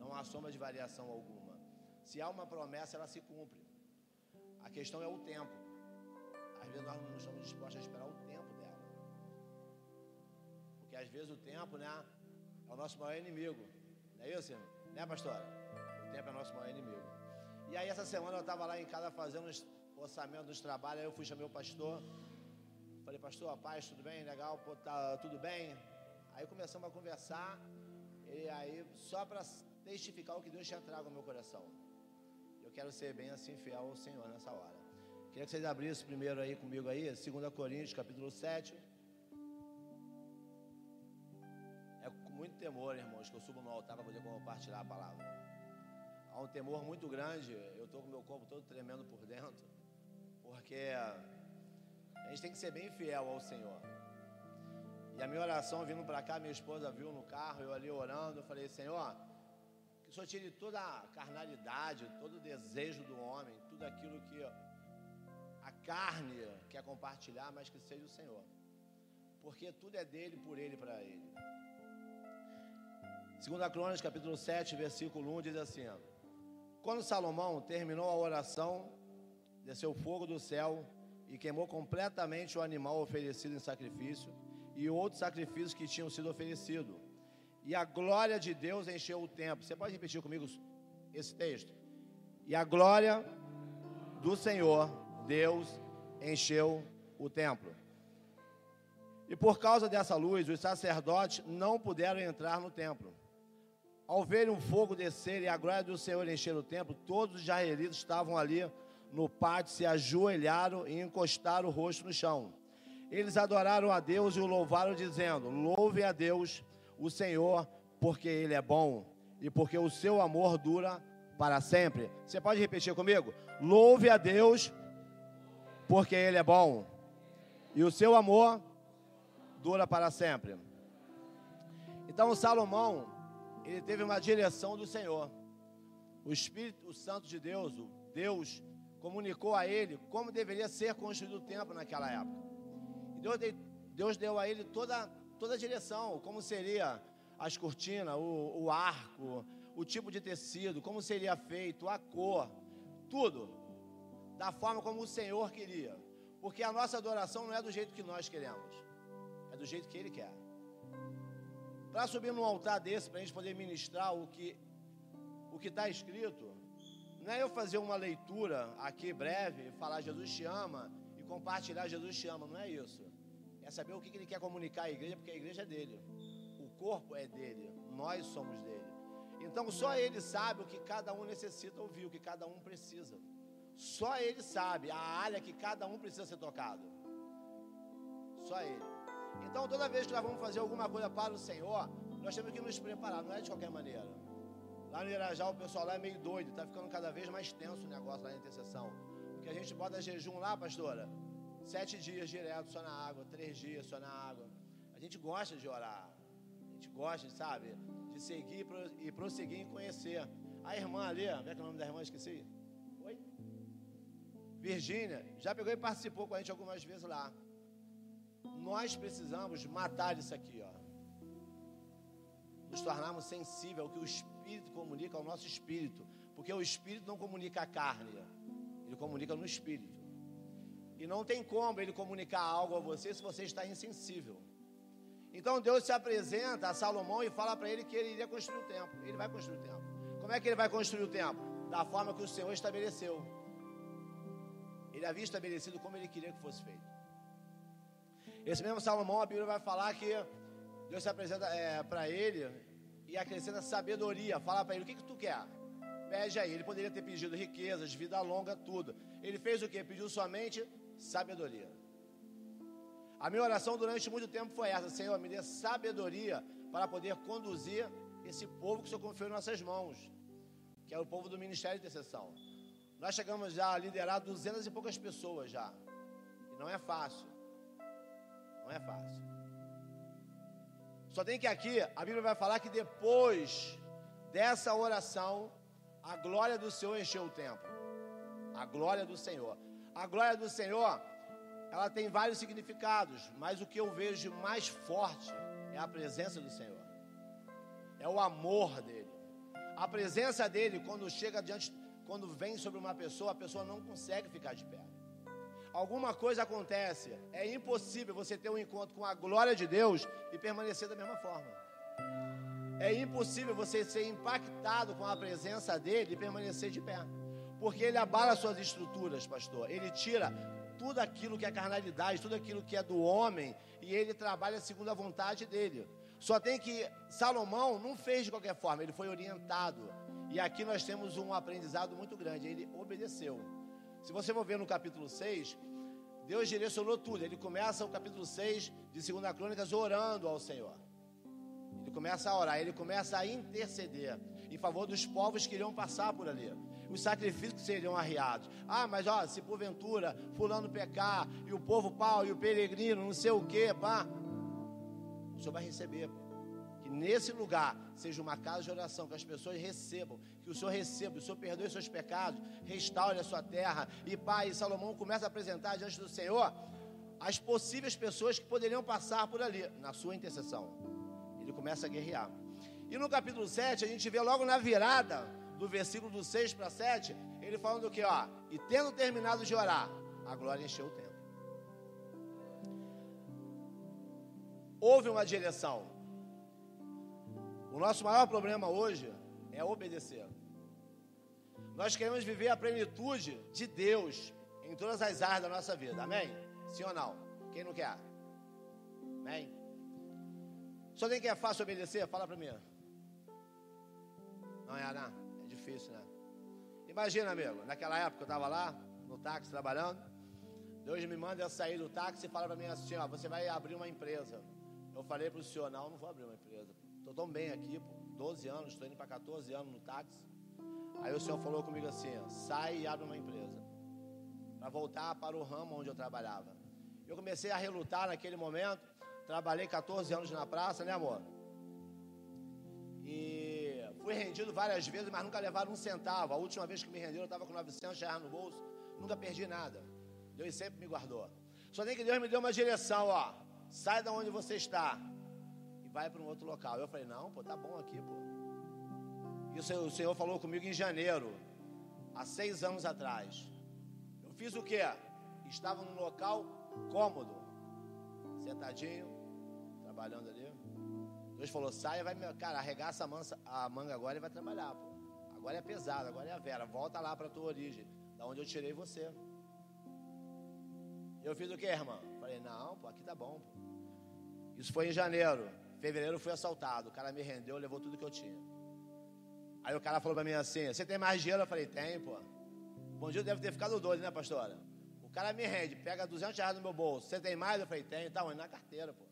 G: Não há sombra de variação alguma. Se há uma promessa, ela se cumpre. A questão é o tempo. Às vezes nós não estamos dispostos a esperar o tempo dela. Porque às vezes o tempo, né, é o nosso maior inimigo. Não é isso, né, pastora? O tempo é o nosso maior inimigo. E aí essa semana eu estava lá em casa fazendo orçamento dos trabalhos, aí eu fui chamar o pastor. Falei, pastor, paz, tudo bem? Legal, pô, tá tudo bem? Aí começamos a conversar, e aí só para testificar o que Deus tinha trago ao meu coração. Eu quero ser bem assim fiel ao Senhor nessa hora. Queria que vocês abrissem primeiro aí comigo aí, 2 Coríntios, capítulo 7. É com muito temor, irmãos, que eu subo no altar para poder compartilhar a palavra. Há um temor muito grande, eu estou com meu corpo todo tremendo por dentro, porque a gente tem que ser bem fiel ao Senhor. E a minha oração vindo para cá, minha esposa viu no carro, eu ali orando, eu falei, Senhor, que o Senhor tire toda a carnalidade, todo o desejo do homem, tudo aquilo que a carne quer compartilhar, mas que seja o Senhor. Porque tudo é dele, por ele, para ele. Segunda Crônicas, capítulo 7, versículo 1, diz assim, Quando Salomão terminou a oração, desceu fogo do céu e queimou completamente o animal oferecido em sacrifício e outros sacrifícios que tinham sido oferecidos. E a glória de Deus encheu o templo. Você pode repetir comigo esse texto? E a glória do Senhor, Deus, encheu o templo. E por causa dessa luz, os sacerdotes não puderam entrar no templo. Ao verem o fogo descer e a glória do Senhor encher o templo, todos os israelitas estavam ali no pátio, se ajoelharam e encostaram o rosto no chão. Eles adoraram a Deus e o louvaram, dizendo: Louve a Deus, o Senhor, porque Ele é bom e porque o seu amor dura para sempre. Você pode repetir comigo? Louve a Deus, porque Ele é bom e o seu amor dura para sempre. Então, Salomão, ele teve uma direção do Senhor. O Espírito Santo de Deus, o Deus, comunicou a ele como deveria ser construído o templo naquela época. E Deus, Deus deu a ele toda, toda a direção, como seria as cortinas, o, o arco, o tipo de tecido, como seria feito, a cor, tudo, da forma como o Senhor queria. Porque a nossa adoração não é do jeito que nós queremos, é do jeito que Ele quer. Para subir num altar desse, para a gente poder ministrar o que o que está escrito, não é eu fazer uma leitura aqui breve, falar Jesus te ama e compartilhar Jesus te ama, não é isso. É saber o que ele quer comunicar à igreja, porque a igreja é dele, o corpo é dele, nós somos dele. Então só ele sabe o que cada um necessita ouvir, o que cada um precisa. Só ele sabe a área que cada um precisa ser tocado. Só ele. Então toda vez que nós vamos fazer alguma coisa para o Senhor, nós temos que nos preparar, não é de qualquer maneira. Lá no Irajá o pessoal lá é meio doido, está ficando cada vez mais tenso o negócio lá na intercessão. Porque a gente bota jejum lá, pastora, sete dias direto só na água, três dias só na água. A gente gosta de orar, a gente gosta, sabe, de seguir e prosseguir em conhecer. A irmã ali, como é que é o nome da irmã? Esqueci. Oi? Virgínia, já pegou e participou com a gente algumas vezes lá. Nós precisamos matar isso aqui, ó. Nos tornarmos sensíveis ao que o Espírito comunica ao nosso espírito. Porque o Espírito não comunica a carne, ele comunica no Espírito. E não tem como ele comunicar algo a você se você está insensível. Então Deus se apresenta a Salomão e fala para ele que ele iria construir o templo. Ele vai construir o templo. Como é que ele vai construir o templo? Da forma que o Senhor estabeleceu. Ele havia estabelecido como ele queria que fosse feito. Esse mesmo Salomão, a Bíblia vai falar que Deus se apresenta é, para ele e acrescenta sabedoria. Fala para ele: o que, que tu quer? Pede aí. Ele poderia ter pedido riquezas, vida longa, tudo. Ele fez o que? Pediu somente sabedoria. A minha oração durante muito tempo foi essa: Senhor, me dê sabedoria para poder conduzir esse povo que o Senhor confiou em nossas mãos, que é o povo do Ministério de Intercessão. Nós chegamos já a liderar duzentas e poucas pessoas já. E não é fácil. Não é fácil. Só tem que aqui, a Bíblia vai falar que depois dessa oração, a glória do Senhor encheu o templo. A glória do Senhor. A glória do Senhor, ela tem vários significados, mas o que eu vejo mais forte é a presença do Senhor. É o amor dele. A presença dele, quando chega diante, quando vem sobre uma pessoa, a pessoa não consegue ficar de pé alguma coisa acontece, é impossível você ter um encontro com a glória de Deus e permanecer da mesma forma. É impossível você ser impactado com a presença dele e permanecer de pé. Porque ele abala suas estruturas, pastor. Ele tira tudo aquilo que é carnalidade, tudo aquilo que é do homem, e ele trabalha segundo a vontade dele. Só tem que Salomão não fez de qualquer forma, ele foi orientado. E aqui nós temos um aprendizado muito grande, ele obedeceu. Se você for ver no capítulo 6, Deus direcionou tudo. Ele começa o capítulo 6 de 2 Crônicas orando ao Senhor. Ele começa a orar, ele começa a interceder em favor dos povos que iriam passar por ali. Os sacrifícios que seriam arriados. Ah, mas ó, se porventura fulano pecar, e o povo pau, e o peregrino, não sei o que, pá. O Senhor vai receber. Pô nesse lugar seja uma casa de oração, que as pessoas recebam, que o Senhor receba, o Senhor perdoe seus pecados, restaure a sua terra. E Pai, Salomão começa a apresentar diante do Senhor as possíveis pessoas que poderiam passar por ali, na sua intercessão. Ele começa a guerrear. E no capítulo 7, a gente vê logo na virada, do versículo do 6 para 7, ele falando o que, ó, e tendo terminado de orar, a glória encheu o templo. Houve uma direção, o nosso maior problema hoje é obedecer. Nós queremos viver a plenitude de Deus em todas as áreas da nossa vida. Amém? Sim ou não? Quem não quer? Amém? Só tem que é fácil obedecer? Fala para mim. Não é, não? É difícil, né? Imagina, amigo, naquela época eu estava lá, no táxi, trabalhando. Deus me manda eu sair do táxi e fala para mim assim: ó, você vai abrir uma empresa. Eu falei para o senhor: não, não vou abrir uma empresa. Estou tão bem aqui, pô, 12 anos, estou indo para 14 anos no táxi. Aí o senhor falou comigo assim: sai e abre uma empresa. Para voltar para o ramo onde eu trabalhava. Eu comecei a relutar naquele momento. Trabalhei 14 anos na praça, né, amor? E fui rendido várias vezes, mas nunca levaram um centavo. A última vez que me renderam, eu estava com 900 reais no bolso. Nunca perdi nada. Deus sempre me guardou. Só tem que Deus me deu uma direção, ó. Sai da onde você está vai para um outro local. Eu falei, não, pô, tá bom aqui, pô. E o Senhor, o Senhor falou comigo em janeiro, há seis anos atrás. Eu fiz o quê? Estava num local cômodo, sentadinho, trabalhando ali. Deus falou, saia, vai, cara, arregaça a, mansa, a manga agora e vai trabalhar, pô. Agora é pesado, agora é a vera. Volta lá para a tua origem, da onde eu tirei você. Eu fiz o que, irmã? Falei, não, pô, aqui tá bom, pô. Isso foi em janeiro. Fevereiro eu fui assaltado. O cara me rendeu, levou tudo que eu tinha. Aí o cara falou para mim assim: Você tem mais dinheiro? Eu falei: Tem, pô. Bom dia, deve ter ficado doido, né, pastora? O cara me rende, pega 200 reais no meu bolso. Você tem mais? Eu falei: Tem, tá onde? Na carteira, pô.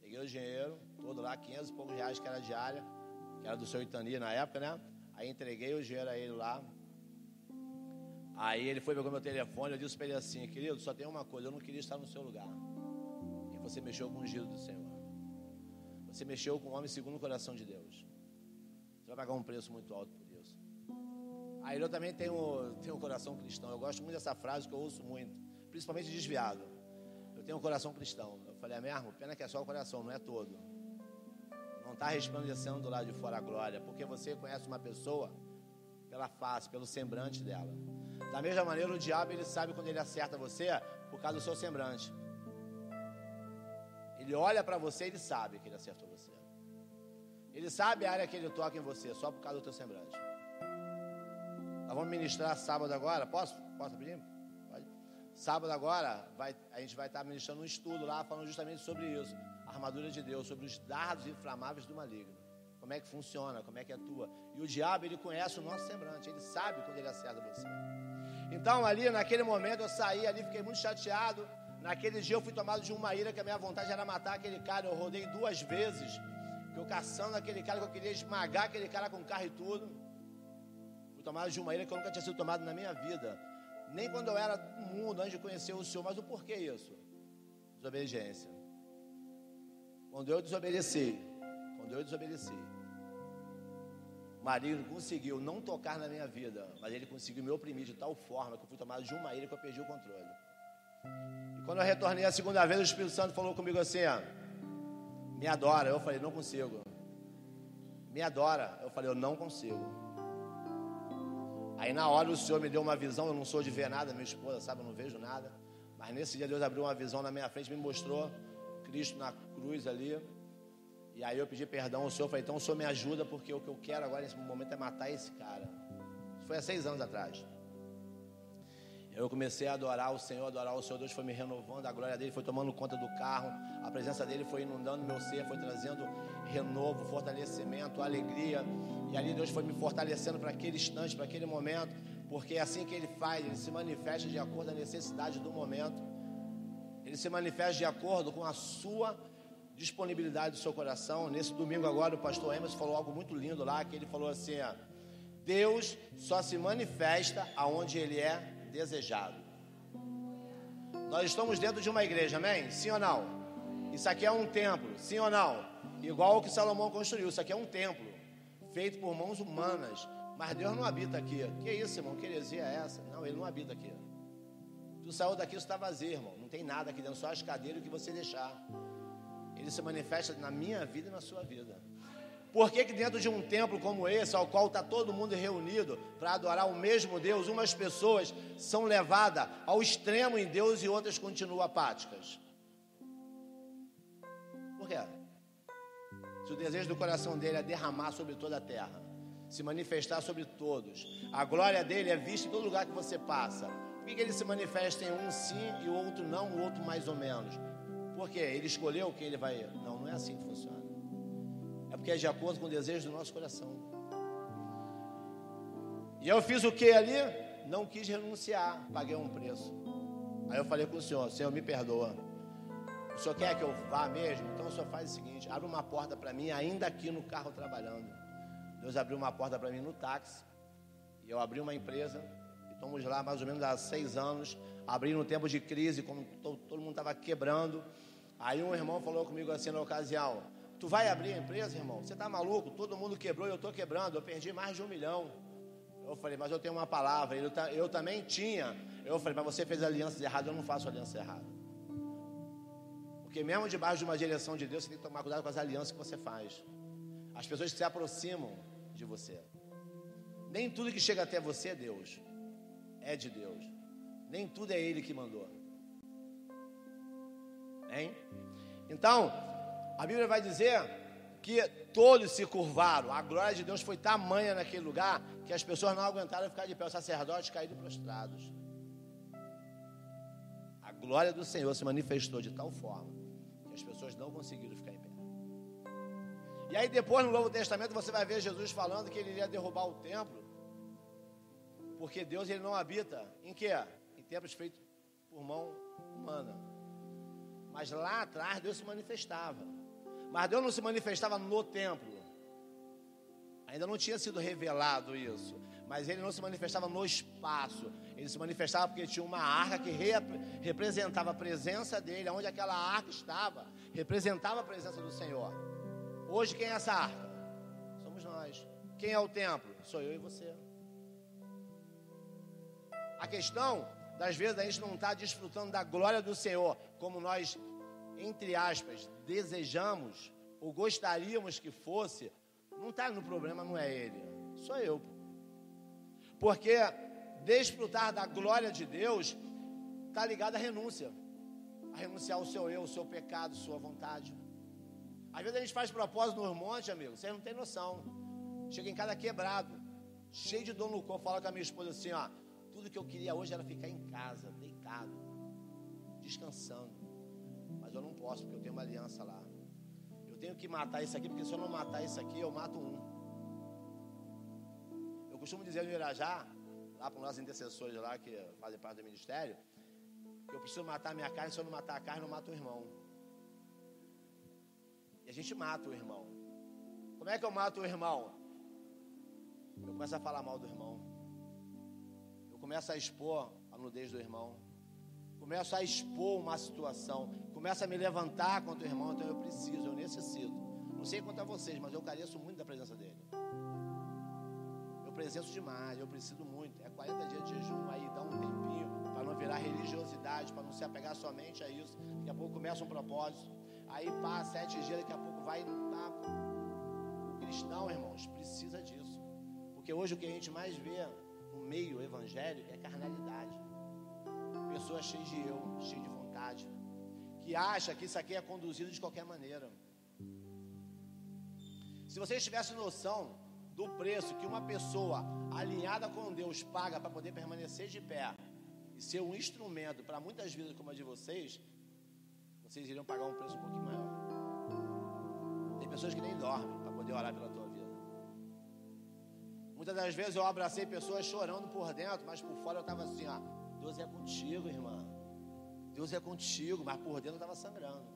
G: Peguei o dinheiro, todo lá, 500 e poucos reais que era diária, que era do seu Itani na época, né? Aí entreguei o dinheiro a ele lá. Aí ele foi, pegou meu telefone, eu disse para ele assim, querido, só tem uma coisa, eu não queria estar no seu lugar. Você mexeu com o ungido do Senhor. Você mexeu com o homem segundo o coração de Deus. Você vai pagar um preço muito alto por isso. Aí eu também tenho, tenho um coração cristão. Eu gosto muito dessa frase que eu ouço muito, principalmente desviado. Eu tenho um coração cristão. Eu falei, é mesmo? Pena que é só o coração, não é todo. Não está resplandecendo do lado de fora a glória, porque você conhece uma pessoa pela face, pelo semblante dela. Da mesma maneira, o diabo ele sabe quando ele acerta você por causa do seu semblante. Ele olha para você e ele sabe que ele acertou você. Ele sabe a área que ele toca em você, só por causa do teu semblante. Nós vamos ministrar sábado agora. Posso? Posso pedir? Pode. Sábado agora, vai, a gente vai estar ministrando um estudo lá, falando justamente sobre isso. A armadura de Deus, sobre os dardos inflamáveis do maligno. Como é que funciona, como é que atua. E o diabo, ele conhece o nosso semblante, ele sabe quando ele acerta você. Então, ali, naquele momento, eu saí ali, fiquei muito chateado. Naquele dia, eu fui tomado de uma ira que a minha vontade era matar aquele cara. Eu rodei duas vezes, que eu caçando aquele cara, que eu queria esmagar aquele cara com carro e tudo. Fui tomado de uma ira que eu nunca tinha sido tomado na minha vida. Nem quando eu era mundo, antes de conhecer o Senhor. Mas o porquê isso? Desobediência. Quando eu desobedeci, quando eu desobedeci, o marido conseguiu não tocar na minha vida, mas ele conseguiu me oprimir de tal forma que eu fui tomado de uma ira que eu perdi o controle. E quando eu retornei a segunda vez, o Espírito Santo falou comigo assim: me adora. Eu falei, não consigo. Me adora. Eu falei, eu não consigo. Aí na hora o Senhor me deu uma visão, eu não sou de ver nada, minha esposa sabe, eu não vejo nada. Mas nesse dia Deus abriu uma visão na minha frente, me mostrou Cristo na cruz ali. E aí eu pedi perdão ao Senhor, falei, então o Senhor me ajuda, porque o que eu quero agora nesse momento é matar esse cara. Foi há seis anos atrás. Eu comecei a adorar o Senhor, adorar o Senhor, Deus foi me renovando, a glória dele foi tomando conta do carro, a presença dele foi inundando meu ser, foi trazendo renovo, fortalecimento, alegria. E ali Deus foi me fortalecendo para aquele instante, para aquele momento, porque é assim que ele faz, ele se manifesta de acordo com a necessidade do momento. Ele se manifesta de acordo com a sua disponibilidade do seu coração. Nesse domingo agora o pastor Emerson falou algo muito lindo lá, que ele falou assim, ó, Deus só se manifesta aonde ele é desejado. Nós estamos dentro de uma igreja, amém? Sim ou não? Isso aqui é um templo, sim ou não? Igual o que Salomão construiu, isso aqui é um templo, feito por mãos humanas, mas Deus não habita aqui. Que isso, irmão? Que heresia é essa? Não, ele não habita aqui. Tu saiu daqui, isso está vazio, irmão. Não tem nada aqui dentro, só as cadeiras que você deixar. Ele se manifesta na minha vida e na sua vida. Por que, que dentro de um templo como esse, ao qual está todo mundo reunido para adorar o mesmo Deus, umas pessoas são levadas ao extremo em Deus e outras continuam apáticas? Por quê? Se o desejo do coração dele é derramar sobre toda a terra, se manifestar sobre todos, a glória dele é vista em todo lugar que você passa. Por que, que ele se manifesta em um sim e o outro não, o outro mais ou menos? Porque ele escolheu quem ele vai. Não, não é assim que funciona. Porque é de acordo com o desejo do nosso coração. E eu fiz o que ali? Não quis renunciar, paguei um preço. Aí eu falei com o senhor: Senhor, me perdoa. O senhor quer que eu vá mesmo? Então o senhor faz o seguinte: abre uma porta para mim, ainda aqui no carro trabalhando. Deus abriu uma porta para mim no táxi. E eu abri uma empresa. E estamos lá mais ou menos há seis anos. Abri no tempo de crise, como todo mundo estava quebrando. Aí um irmão falou comigo assim na ocasião: Tu vai abrir a empresa, irmão? Você está maluco? Todo mundo quebrou e eu estou quebrando. Eu perdi mais de um milhão. Eu falei, mas eu tenho uma palavra. Eu, eu também tinha. Eu falei, mas você fez alianças erradas. Eu não faço aliança errada. Porque mesmo debaixo de uma direção de Deus, você tem que tomar cuidado com as alianças que você faz. As pessoas que se aproximam de você. Nem tudo que chega até você é Deus. É de Deus. Nem tudo é Ele que mandou. Hein? Então, a Bíblia vai dizer que todos se curvaram. A glória de Deus foi tamanha naquele lugar que as pessoas não aguentaram ficar de pé. Os sacerdotes caíram prostrados. A glória do Senhor se manifestou de tal forma que as pessoas não conseguiram ficar em pé. E aí depois no Novo Testamento você vai ver Jesus falando que ele iria derrubar o templo. Porque Deus ele não habita em quê? Em templos feitos por mão humana. Mas lá atrás Deus se manifestava. Mas Deus não se manifestava no templo. Ainda não tinha sido revelado isso. Mas ele não se manifestava no espaço. Ele se manifestava porque tinha uma arca que representava a presença dele. Onde aquela arca estava, representava a presença do Senhor. Hoje quem é essa arca? Somos nós. Quem é o templo? Sou eu e você. A questão, das vezes, a gente não está desfrutando da glória do Senhor, como nós, entre aspas, desejamos ou gostaríamos que fosse. Não está no problema, não é ele, sou eu. Porque desfrutar da glória de Deus está ligado à renúncia a renunciar ao seu eu, ao seu pecado, sua vontade. Às vezes a gente faz propósito nos montes, amigo, vocês não têm noção. Chega em casa quebrado, cheio de dor no corpo, fala com a minha esposa assim, ó, tudo que eu queria hoje era ficar em casa, deitado, descansando. Mas eu não posso, porque eu tenho uma aliança lá. Eu tenho que matar isso aqui, porque se eu não matar isso aqui, eu mato um. Eu costumo dizer no Irajá, lá para os nossos intercessores lá, que fazem parte do ministério, que eu preciso matar a minha carne, se eu não matar a carne, eu mato o irmão. E a gente mata o irmão. Como é que eu mato o irmão? Eu começo a falar mal do irmão. Eu começo a expor a nudez do irmão. Começo a expor uma situação. Começo a me levantar contra o irmão. Então eu preciso, eu necessito. Não sei quanto a vocês, mas eu careço muito da presença dele. Eu presenço demais, eu preciso muito. É 40 dias de jejum, aí dá um tempinho para não virar religiosidade, para não se apegar somente a isso. Daqui a pouco começa um propósito. Aí passa sete dias, daqui a pouco vai tá. O cristão, irmãos, precisa disso. Porque hoje o que a gente mais vê no meio evangélico é carnalidade. Pessoas cheias de eu, cheias de vontade, que acha que isso aqui é conduzido de qualquer maneira. Se vocês tivessem noção do preço que uma pessoa alinhada com Deus paga para poder permanecer de pé e ser um instrumento para muitas vidas como a de vocês, vocês iriam pagar um preço um pouquinho maior. Tem pessoas que nem dormem para poder orar pela tua vida. Muitas das vezes eu abracei pessoas chorando por dentro, mas por fora eu estava assim, ó, Deus é contigo, irmã. Deus é contigo, mas por dentro estava sangrando.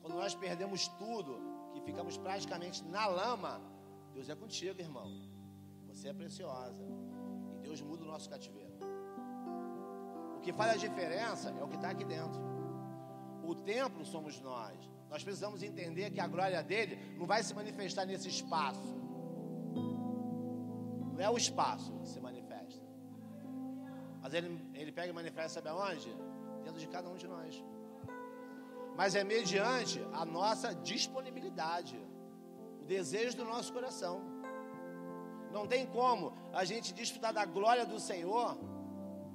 G: Quando nós perdemos tudo, que ficamos praticamente na lama, Deus é contigo, irmão. Você é preciosa. E Deus muda o nosso cativeiro. O que faz a diferença é o que está aqui dentro. O templo somos nós. Nós precisamos entender que a glória dele não vai se manifestar nesse espaço. Não é o espaço que se manifesta. Mas ele, ele pega e manifesta, sabe aonde? Dentro de cada um de nós. Mas é mediante a nossa disponibilidade, o desejo do nosso coração. Não tem como a gente desfrutar da glória do Senhor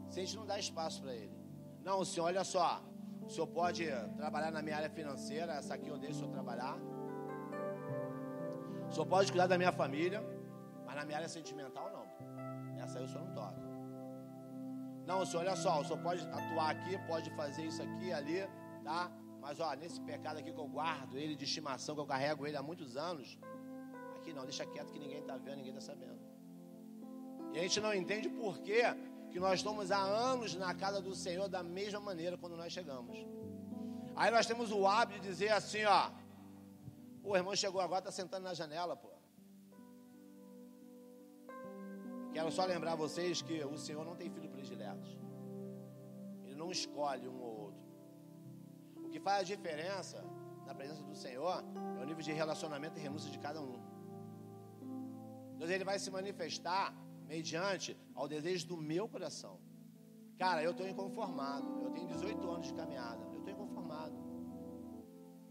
G: se a gente não dá espaço para Ele. Não, Senhor, olha só, o senhor pode trabalhar na minha área financeira, essa aqui eu deixo o senhor trabalhar. O senhor pode cuidar da minha família, mas na minha área sentimental não. Essa aí o senhor não toca. Não, senhor, olha só, o senhor pode atuar aqui, pode fazer isso aqui, ali, tá? Mas ó, nesse pecado aqui que eu guardo ele de estimação, que eu carrego ele há muitos anos, aqui não, deixa quieto que ninguém está vendo, ninguém está sabendo. E a gente não entende por quê que nós estamos há anos na casa do Senhor da mesma maneira quando nós chegamos. Aí nós temos o hábito de dizer assim, ó, o irmão chegou agora, está sentando na janela, pô. Quero só lembrar vocês que o Senhor não tem filho Ele não escolhe um ou outro. O que faz a diferença na presença do Senhor é o nível de relacionamento e renúncia de cada um. Deus ele vai se manifestar mediante ao desejo do meu coração. Cara, eu estou inconformado. Eu tenho 18 anos de caminhada. Eu estou inconformado.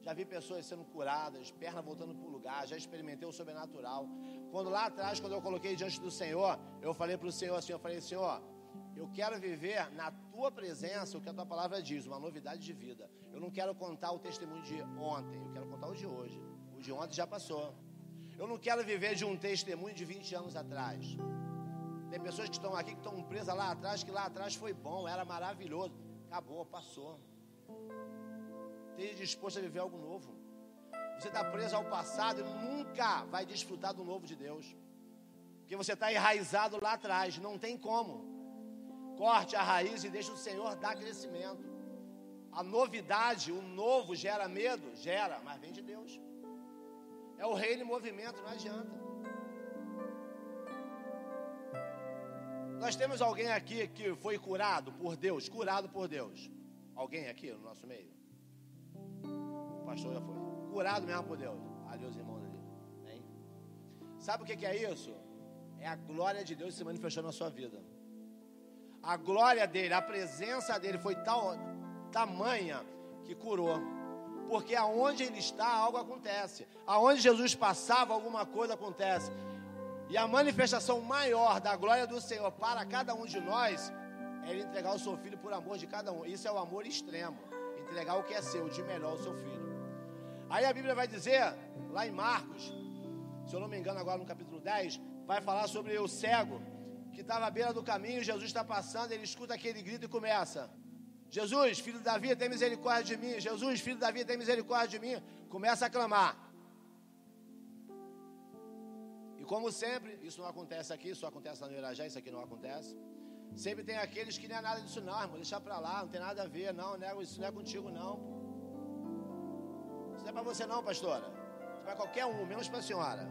G: Já vi pessoas sendo curadas, perna voltando para o lugar. Já experimentei o sobrenatural. Quando lá atrás, quando eu coloquei diante do Senhor, eu falei para o Senhor assim: eu falei, Senhor, eu quero viver na tua presença o que a tua palavra diz, uma novidade de vida. Eu não quero contar o testemunho de ontem, eu quero contar o de hoje. O de ontem já passou. Eu não quero viver de um testemunho de 20 anos atrás. Tem pessoas que estão aqui que estão presas lá atrás, que lá atrás foi bom, era maravilhoso. Acabou, passou. Esteja disposto a viver algo novo. você está preso ao passado e nunca vai desfrutar do novo de Deus. Porque você está enraizado lá atrás, não tem como. Corte a raiz e deixe o Senhor dar crescimento. A novidade, o novo gera medo? Gera, mas vem de Deus. É o reino em movimento, não adianta. Nós temos alguém aqui que foi curado por Deus, curado por Deus. Alguém aqui no nosso meio? O pastor já foi. Curado mesmo por Deus. Ali os irmãos ali. Hein? Sabe o que é isso? É a glória de Deus se manifestou na sua vida. A glória dele, a presença dele foi tal tamanha que curou. Porque aonde ele está, algo acontece. Aonde Jesus passava, alguma coisa acontece. E a manifestação maior da glória do Senhor para cada um de nós é ele entregar o seu filho por amor de cada um. Isso é o amor extremo. Entregar o que é seu, de melhor o seu filho. Aí a Bíblia vai dizer, lá em Marcos, se eu não me engano, agora no capítulo 10, vai falar sobre o cego que estava à beira do caminho, Jesus está passando, ele escuta aquele grito e começa: Jesus, filho de Davi, tem misericórdia de mim. Jesus, filho de Davi, tem misericórdia de mim. Começa a clamar. E como sempre, isso não acontece aqui, isso acontece na Irajá, isso aqui não acontece. Sempre tem aqueles que nem é nada disso, não, irmão, deixa pra lá, não tem nada a ver, não, não isso não é contigo, não. Isso não é para você, não, pastora. Isso é para qualquer um, menos para a senhora.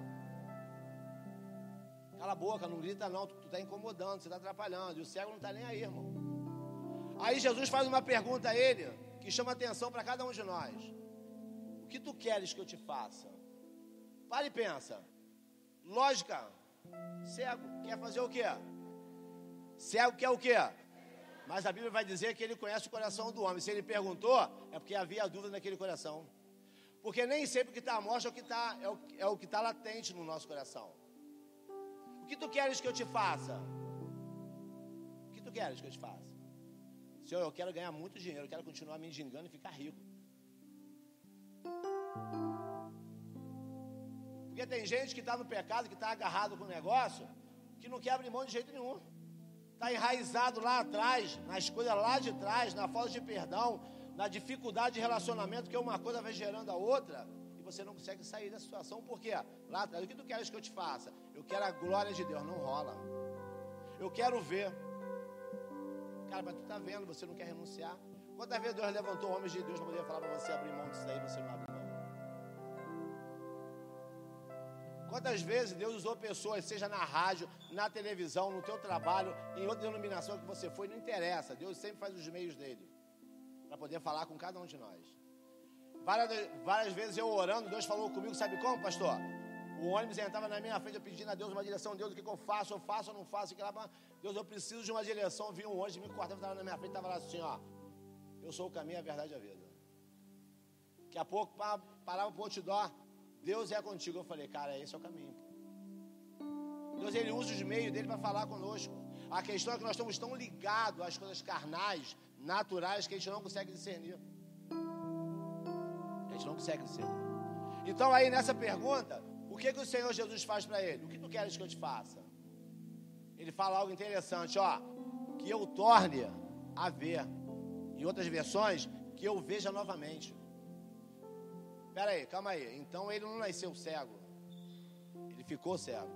G: Cala a boca, não grita, não, tu, está incomodando, você está atrapalhando. E o cego não está nem aí, irmão. Aí Jesus faz uma pergunta a ele que chama atenção para cada um de nós. O que tu queres que eu te faça? Para e pensa. Lógica. Cego quer fazer o quê? Cego quer o quê? Mas a Bíblia vai dizer que ele conhece o coração do homem. Se ele perguntou, é porque havia dúvida naquele coração. Porque nem sempre o que está à mostra é o que está é é o que está latente no nosso coração. Que tu queres que eu te faça? O que tu queres que eu te faça? Senhor, eu quero ganhar muito dinheiro, eu quero continuar me engendando e ficar rico. Porque tem gente que está no pecado, que está agarrado com o negócio, que não quer abrir mão de jeito nenhum. Está enraizado lá atrás, nas coisas lá de trás, na falta de perdão, na dificuldade de relacionamento, que uma coisa vai gerando a outra, e você não consegue sair da situação, por quê? Lá atrás, o que tu queres que eu te faça? Eu quero a glória de Deus, não rola. Eu quero ver. Cara, mas tu está vendo, você não quer renunciar. Quantas vezes Deus levantou homens de Deus para poder falar para você abrir mão disso daí, você não abre mão? Quantas vezes Deus usou pessoas, seja na rádio, na televisão, no teu trabalho, em outra denominação que você foi, não interessa. Deus sempre faz os meios dele para poder falar com cada um de nós. Várias, várias vezes eu orando, Deus falou comigo, sabe como, pastor? O ônibus entrava na minha frente, eu pedindo a Deus uma direção. Deus, o que, que eu faço? Eu faço ou não faço? Que lá, Deus, eu preciso de uma direção. Vi um ônibus me cortando, estava na minha frente, estava lá assim, ó. Eu sou o caminho, a verdade e a vida. Daqui a pouco parava para o outdoor. Deus é contigo. Eu falei, cara, esse é o caminho. Deus, ele usa os meios dele para falar conosco. A questão é que nós estamos tão ligados às coisas carnais, naturais, que a gente não consegue discernir. A gente não consegue discernir. Então, aí nessa pergunta, o que, que o Senhor Jesus faz para ele? O que tu queres que eu te faça? Ele fala algo interessante, ó, que eu torne a ver. Em outras versões, que eu veja novamente. Espera aí, calma aí. Então ele não nasceu cego. Ele ficou cego.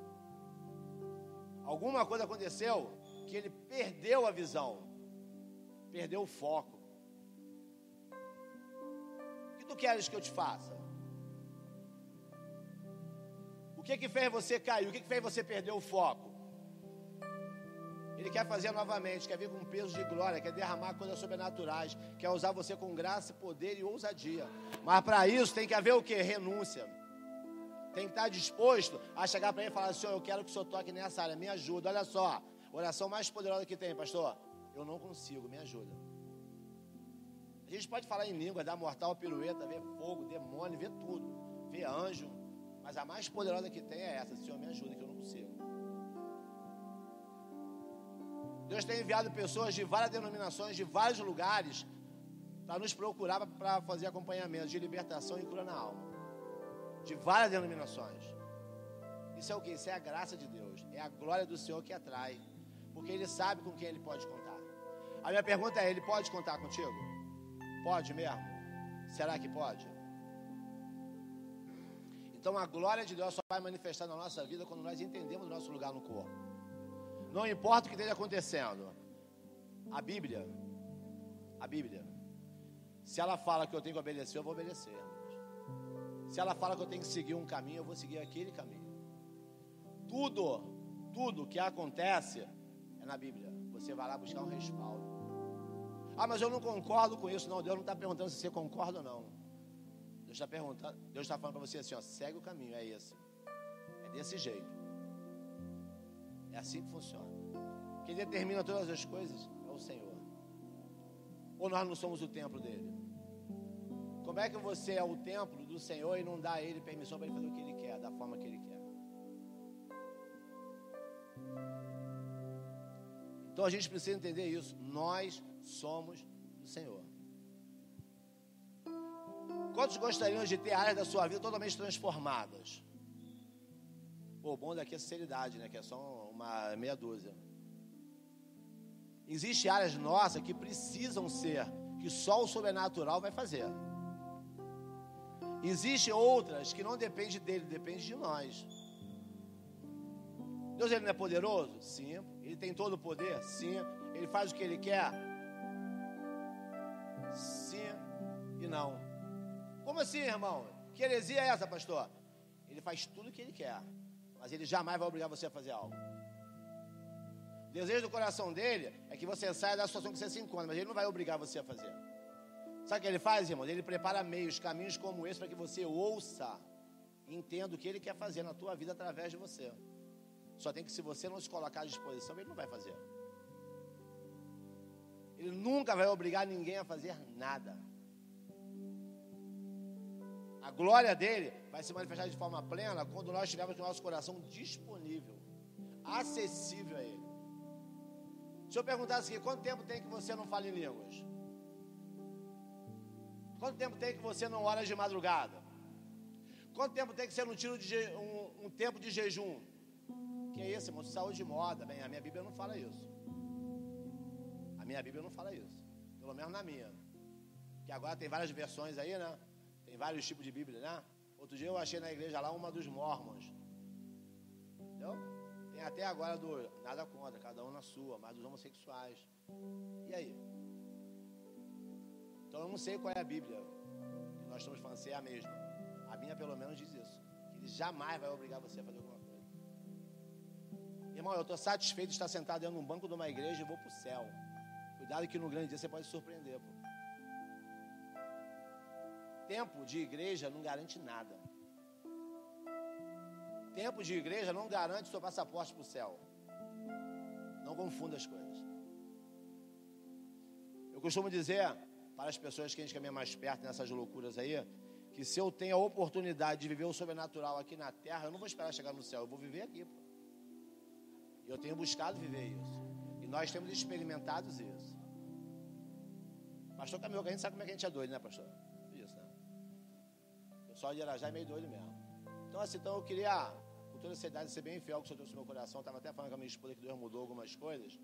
G: Alguma coisa aconteceu que ele perdeu a visão. Perdeu o foco. O que tu queres que eu te faça? O que que fez você cair? O que que fez você perder o foco? Ele quer fazer novamente, quer vir com peso de glória, quer derramar coisas sobrenaturais, quer usar você com graça, poder e ousadia. Mas para isso tem que haver o que? Renúncia. Tem que estar disposto a chegar para ele e falar: Senhor, eu quero que o Senhor toque nessa área, me ajuda. Olha só, oração mais poderosa que tem, pastor. Eu não consigo, me ajuda. A gente pode falar em língua, dar mortal, pirueta, ver fogo, demônio, ver tudo, ver anjo, mas a mais poderosa que tem é essa: Senhor, me ajuda, que eu não consigo. Deus tem enviado pessoas de várias denominações, de vários lugares, para nos procurar para fazer acompanhamento de libertação e cura na alma. De várias denominações. Isso é o que? Isso é a graça de Deus. É a glória do Senhor que atrai. Porque Ele sabe com quem Ele pode contar. A minha pergunta é: Ele pode contar contigo? Pode mesmo? Será que pode? Então a glória de Deus só vai manifestar na nossa vida quando nós entendemos o nosso lugar no corpo. Não importa o que esteja acontecendo. A Bíblia, a Bíblia, se ela fala que eu tenho que obedecer, eu vou obedecer. Se ela fala que eu tenho que seguir um caminho, eu vou seguir aquele caminho. Tudo, tudo que acontece é na Bíblia. Você vai lá buscar um respaldo. Ah, mas eu não concordo com isso. Não, Deus não está perguntando se você concorda ou não. Deus está perguntando, Deus está falando para você assim, ó, segue o caminho, é esse. É desse jeito. É assim que funciona. Quem determina todas as coisas é o Senhor. Ou nós não somos o templo dele? Como é que você é o templo do Senhor e não dá a ele permissão para ele fazer o que ele quer, da forma que ele quer? Então a gente precisa entender isso. Nós somos do Senhor. Quantos gostariam de ter áreas da sua vida totalmente transformadas? Pô, o bom daqui é a sinceridade, né? Que é só uma meia dúzia. Existem áreas nossas que precisam ser, que só o sobrenatural vai fazer. Existem outras que não depende dele, depende de nós. Deus ele não é poderoso? Sim. Ele tem todo o poder? Sim. Ele faz o que ele quer? Sim e não. Como assim, irmão? Que heresia é essa, pastor? Ele faz tudo o que ele quer, mas ele jamais vai obrigar você a fazer algo. O desejo do coração dele é que você saia da situação que você se encontra, mas ele não vai obrigar você a fazer. Sabe o que ele faz, irmão? Ele prepara meios, caminhos como esse para que você ouça entenda o que ele quer fazer na tua vida através de você. Só tem que, se você não se colocar à disposição, ele não vai fazer. Ele nunca vai obrigar ninguém a fazer nada. A glória dele vai se manifestar de forma plena quando nós tivermos o nosso coração disponível, acessível a ele. Se eu perguntasse aqui, quanto tempo tem que você não fala em línguas? Quanto tempo tem que você não ora de madrugada? Quanto tempo tem que você não tira um, um tempo de jejum? Que é isso, irmão? Saúde de moda. Bem, a minha Bíblia não fala isso. A minha Bíblia não fala isso. Pelo menos na minha. Que agora tem várias versões aí, né? Tem vários tipos de Bíblia, né? Outro dia eu achei na igreja lá uma dos mormons. Entendeu? Tem até agora do nada contra, cada um na sua, mas dos homossexuais. E aí? Então eu não sei qual é a Bíblia que nós estamos falando, se é a mesma. A minha pelo menos diz isso. Que ele jamais vai obrigar você a fazer alguma coisa. Irmão, eu estou satisfeito de estar sentado dentro de um banco de uma igreja e vou para o céu. Cuidado que no grande dia você pode surpreender. Pô. Tempo de igreja não garante nada. Tempo de igreja não garante seu passaporte para o céu. Não confunda as coisas. Eu costumo dizer para as pessoas que a gente caminha mais perto nessas loucuras aí, que se eu tenho a oportunidade de viver o sobrenatural aqui na terra, eu não vou esperar chegar no céu, eu vou viver aqui. Pô. Eu tenho buscado viver isso. E nós temos experimentado isso. Pastor Camilo, a gente sabe como é que a gente é doido, né, pastor? Pessoal de Arajá é meio doido mesmo. Então, assim, então eu queria, com toda essa idade, ser bem fiel que o Senhor trouxe no meu coração. Estava até falando com a minha esposa que Deus mudou algumas coisas.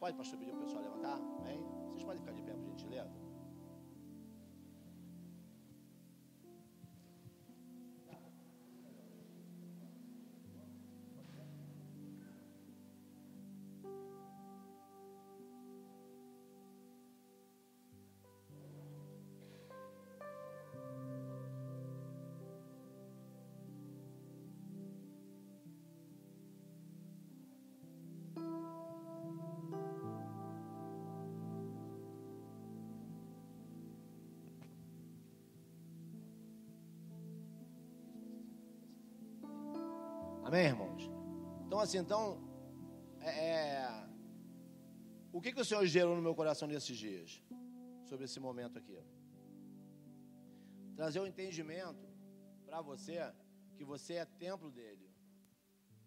G: Pode, pastor, pedir o pessoal levantar? Amém? Vocês podem ficar de pé, por gentileza? Amém, irmãos? Então, assim, então, é, é, o que, que o Senhor gerou no meu coração nesses dias? Sobre esse momento aqui. Trazer o um entendimento para você que você é templo dele.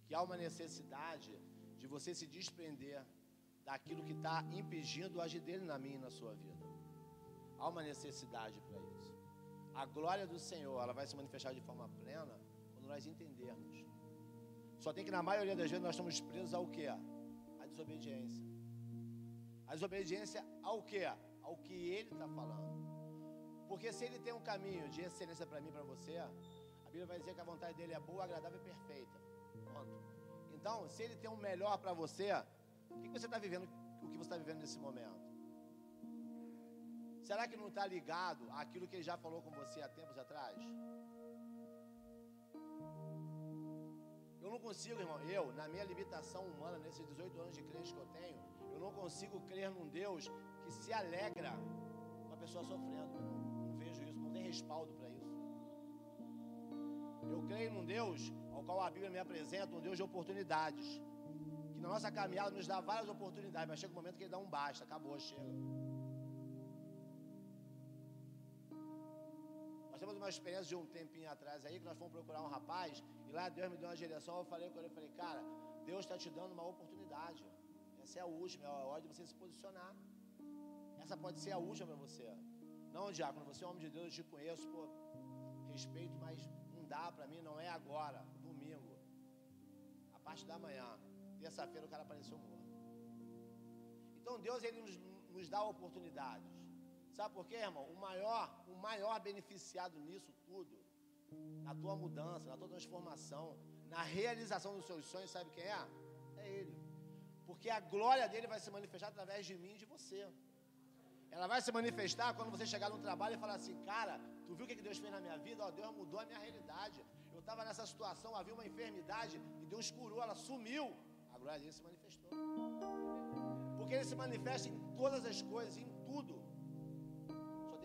G: Que há uma necessidade de você se desprender daquilo que está impedindo o agir dele na minha e na sua vida. Há uma necessidade para isso. A glória do Senhor, ela vai se manifestar de forma plena quando nós entendermos só tem que na maioria das vezes nós estamos presos ao que? A desobediência. A desobediência ao que? Ao que ele está falando. Porque se ele tem um caminho de excelência para mim para você, A Bíblia vai dizer que a vontade dele é boa, agradável e perfeita. Ponto. Então, se ele tem um melhor para você, o que você está vivendo? O que você está vivendo nesse momento? Será que não está ligado àquilo que ele já falou com você há tempos atrás? Eu não consigo, irmão, eu, na minha limitação humana, nesses 18 anos de crente que eu tenho, eu não consigo crer num Deus que se alegra com a pessoa sofrendo. Não vejo isso, não tem respaldo para isso. Eu creio num Deus ao qual a Bíblia me apresenta, um Deus de oportunidades. Que na nossa caminhada nos dá várias oportunidades, mas chega um momento que ele dá um basta, acabou, chega. Uma experiência de um tempinho atrás aí, que nós fomos procurar um rapaz, e lá Deus me deu uma direção, eu falei com ele, eu falei, cara, Deus está te dando uma oportunidade. Essa é a última, é a hora de você se posicionar. Essa pode ser a última para você. Não, Diácono, você é homem de Deus, eu te conheço, pô, respeito, mas não dá para mim, não é agora, domingo. A parte da manhã. Terça-feira o cara apareceu morto. Então Deus, ele nos, nos dá oportunidades. Sabe por quê, irmão? O maior, o maior beneficiado nisso tudo, na tua mudança, na tua transformação, na realização dos seus sonhos, sabe quem é? É Ele. Porque a glória dele vai se manifestar através de mim e de você. Ela vai se manifestar quando você chegar no trabalho e falar assim, cara, tu viu o que Deus fez na minha vida? Ó, Deus mudou a minha realidade. Eu estava nessa situação, havia uma enfermidade e Deus curou, ela sumiu. A glória dele se manifestou. Porque ele se manifesta em todas as coisas, em tudo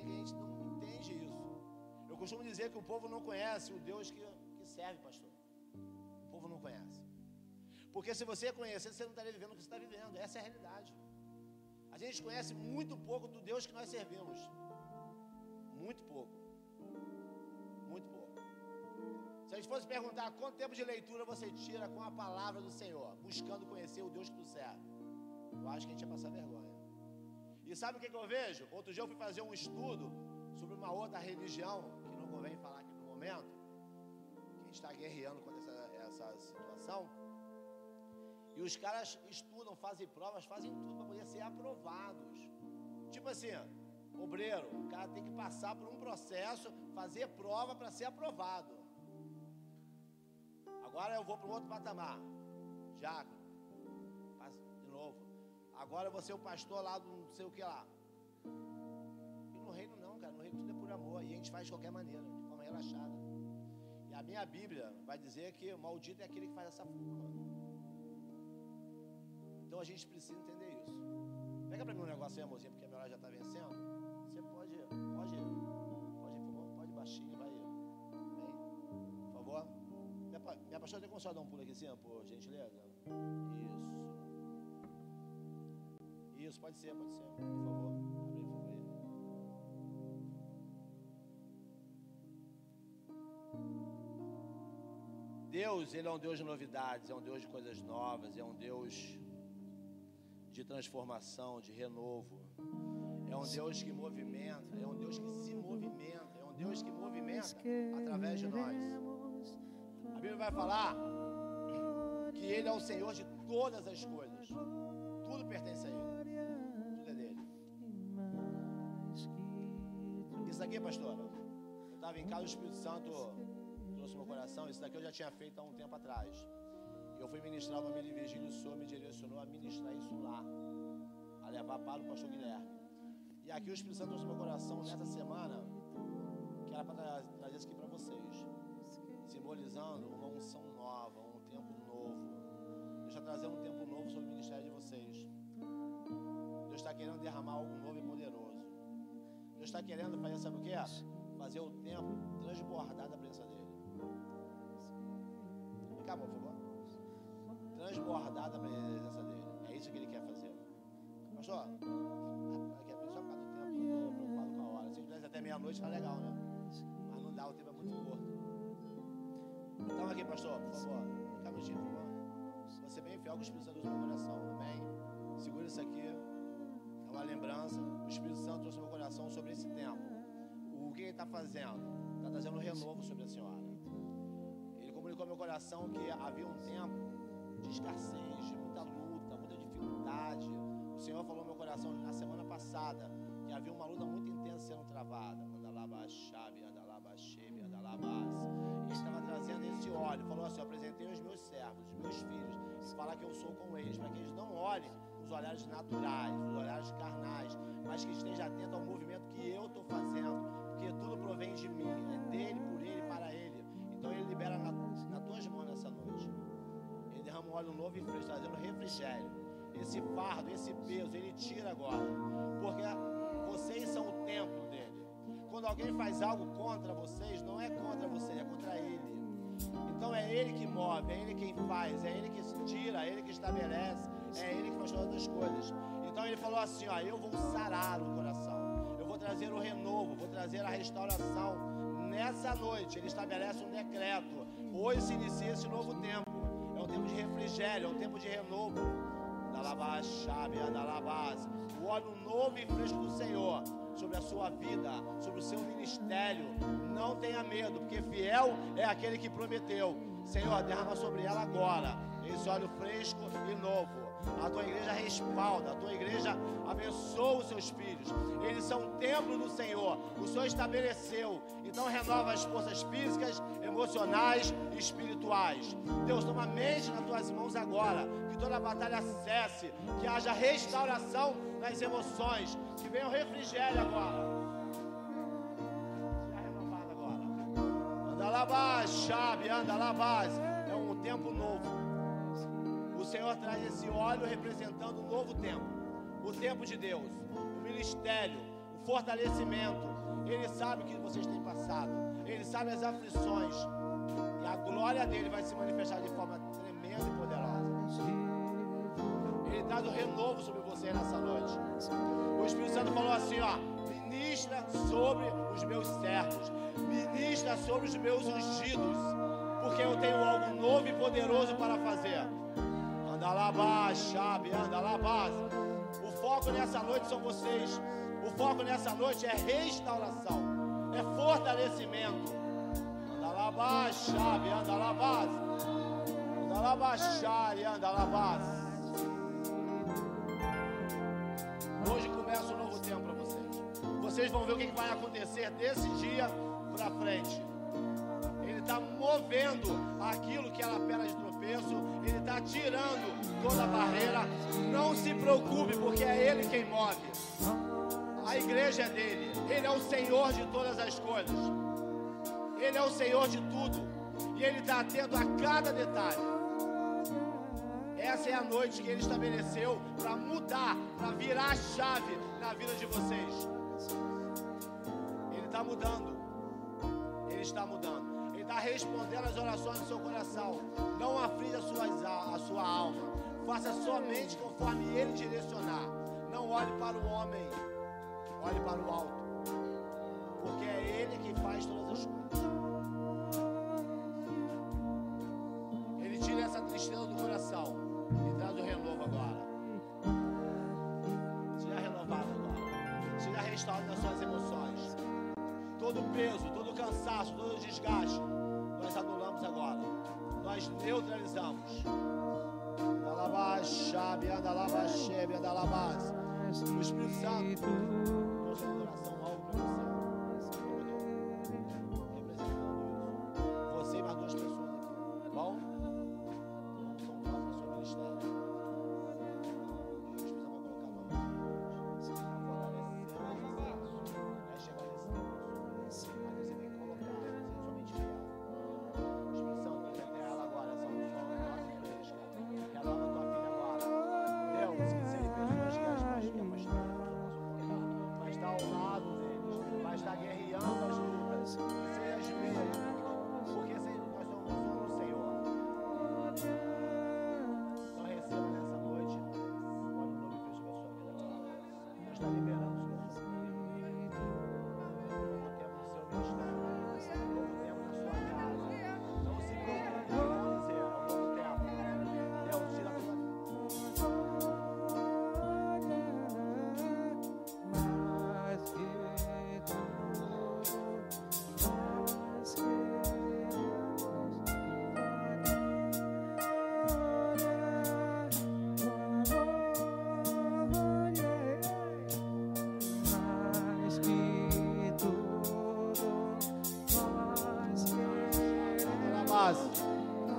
G: que a gente não entende isso. Eu costumo dizer que o povo não conhece o Deus que, que serve, pastor. O povo não conhece. Porque se você conhecer, você não estaria vivendo o que você está vivendo. Essa é a realidade. A gente conhece muito pouco do Deus que nós servimos. Muito pouco. Muito pouco. Se a gente fosse perguntar quanto tempo de leitura você tira com a palavra do Senhor, buscando conhecer o Deus que tu serve, eu acho que a gente ia passar vergonha. E sabe o que, que eu vejo? Outro dia eu fui fazer um estudo sobre uma outra religião, que não convém falar aqui no momento, que está guerreando contra essa, essa situação. E os caras estudam, fazem provas, fazem tudo para poder ser aprovados. Tipo assim, obreiro, o cara tem que passar por um processo, fazer prova para ser aprovado. Agora eu vou para o outro patamar. Novo. Agora vou ser o pastor lá do não sei o que lá. E no reino não, cara. No reino tudo é por amor. E a gente faz de qualquer maneira, de forma relaxada. E a minha Bíblia vai dizer que maldito é aquele que faz essa forma. Então a gente precisa entender isso. Pega para mim um negócio aí, amorzinho, porque a minha hora já está vencendo. Você pode, pode, pode, pode baixinho, vai. Bem, por favor. Minha, minha pastora tem como dar um pulo aqui assim, por gentileza? Isso. Isso, pode ser, pode ser. Por favor, abre aí. Deus, Ele é um Deus de novidades, é um Deus de coisas novas, é um Deus de transformação, de renovo. É um Deus que movimenta, é um Deus que se movimenta, é um Deus que movimenta através de nós. A Bíblia vai falar que Ele é o Senhor de todas as coisas. Tudo pertence a Ele. Aqui, pastora, eu estava em casa, o Espírito Santo trouxe meu coração. Isso daqui eu já tinha feito há um tempo atrás. Eu fui ministrar uma mini vigília, o Senhor me direcionou a ministrar isso lá, a levar para o pastor Guilherme. E aqui o Espírito Santo trouxe meu coração nessa semana, que era para trazer isso aqui para vocês, simbolizando uma unção nova, um tempo novo. Deus está trazendo um tempo novo sobre o ministério de vocês. Deus está querendo derramar algo novo e poderoso. Deus está querendo fazer, sabe o que? Fazer o tempo transbordar da presença dele. Vem cá, por favor transbordar da presença dele. É isso que ele quer fazer. Pastor, aqui é só por causa do tempo, eu estou preocupado com a hora. Se tivesse até meia-noite, tá legal, né? Mas não dá, o tempo é muito curto. Então aqui, pastor, por favor, fica um minutinho, por favor. Você bem fiel com o Espírito Santo do meu coração, amém? Segura isso aqui. Uma lembrança. O Espírito Santo trouxe meu coração sobre esse tempo. O que ele está fazendo? Está trazendo um renovo sobre a senhora. Ele comunicou ao meu coração que havia um tempo de escassez, de muita luta, muita dificuldade. O Senhor falou no meu coração na semana passada que havia uma luta muito intensa sendo travada. Chave, anda lá, esse óleo. Falou assim: eu apresentei os meus servos, os meus filhos, falar que eu sou com eles, para que eles não olhem os olhares naturais, os olhares carnais, mas que esteja atento ao movimento que eu estou fazendo, porque tudo provém de mim, é dele, por ele, para ele. Então ele libera na, nas tuas mãos nessa noite. Ele derrama um óleo novo e fresco, trazendo refrigério. Esse fardo, esse peso, ele tira agora, porque vocês são o templo dele. Quando alguém faz algo contra vocês, não é contra vocês, é contra ele. Então é ele que move, é ele quem faz, é ele que tira, é ele que estabelece, é ele que faz todas as coisas. Então ele falou assim: ó, eu vou sarar o coração, eu vou trazer o renovo, vou trazer a restauração. Nessa noite ele estabelece um decreto. Hoje se inicia esse novo tempo. É um tempo de refrigério, é um tempo de renovo. O óleo novo e fresco do Senhor sobre a sua vida, sobre o seu ministério. Não tenha medo, porque fiel é aquele que prometeu. Senhor, derrama sobre ela agora esse óleo fresco e novo. A tua igreja respalda, a tua igreja abençoa os seus filhos. Eles são templo do Senhor. O Senhor estabeleceu. Então renova as forças físicas, emocionais e espirituais. Deus, toma mente nas tuas mãos agora. Que toda a batalha cesse. Que haja restauração nas emoções. Que venha o refrigério agora. Anda lá baixo, chave, anda lá base. É um tempo novo. Senhor traz esse óleo representando um novo tempo. O tempo de Deus, o ministério, o fortalecimento. Ele sabe o que vocês têm passado. Ele sabe as aflições. E a glória dele vai se manifestar de forma tremenda e poderosa. Ele traz o renovo sobre você nessa noite. O Espírito Santo falou assim: ó, ministra sobre os meus servos, ministra sobre os meus ungidos, porque eu tenho algo novo e poderoso para fazer. Anda lá baixa, anda lá base. O foco nessa noite são vocês. O foco nessa noite é restauração, é fortalecimento. Anda lá baixa, anda lá base. Anda lá baixar e anda lá base. Hoje começa um novo tempo para vocês. Vocês vão ver o que vai acontecer desse dia para frente. Está movendo aquilo que era pedra de tropeço, Ele está tirando toda a barreira. Não se preocupe, porque é Ele quem move. A igreja é dele, Ele é o Senhor de todas as coisas, Ele é o Senhor de tudo, e Ele está atento a cada detalhe. Essa é a noite que Ele estabeleceu para mudar, para virar a chave na vida de vocês. Ele está mudando, Ele está mudando está respondendo as orações do seu coração. Não aflige a sua, a sua alma. Faça somente conforme Ele direcionar. Não olhe para o homem, olhe para o alto. Porque é Ele que faz todas as coisas. Ele tira essa tristeza do coração e traz o renovo agora. Seja renovado agora. Seja restaurado nas suas. Todo peso, todo o cansaço, todo o desgaste nós anulamos agora. Nós neutralizamos. O Espírito Santo Deus está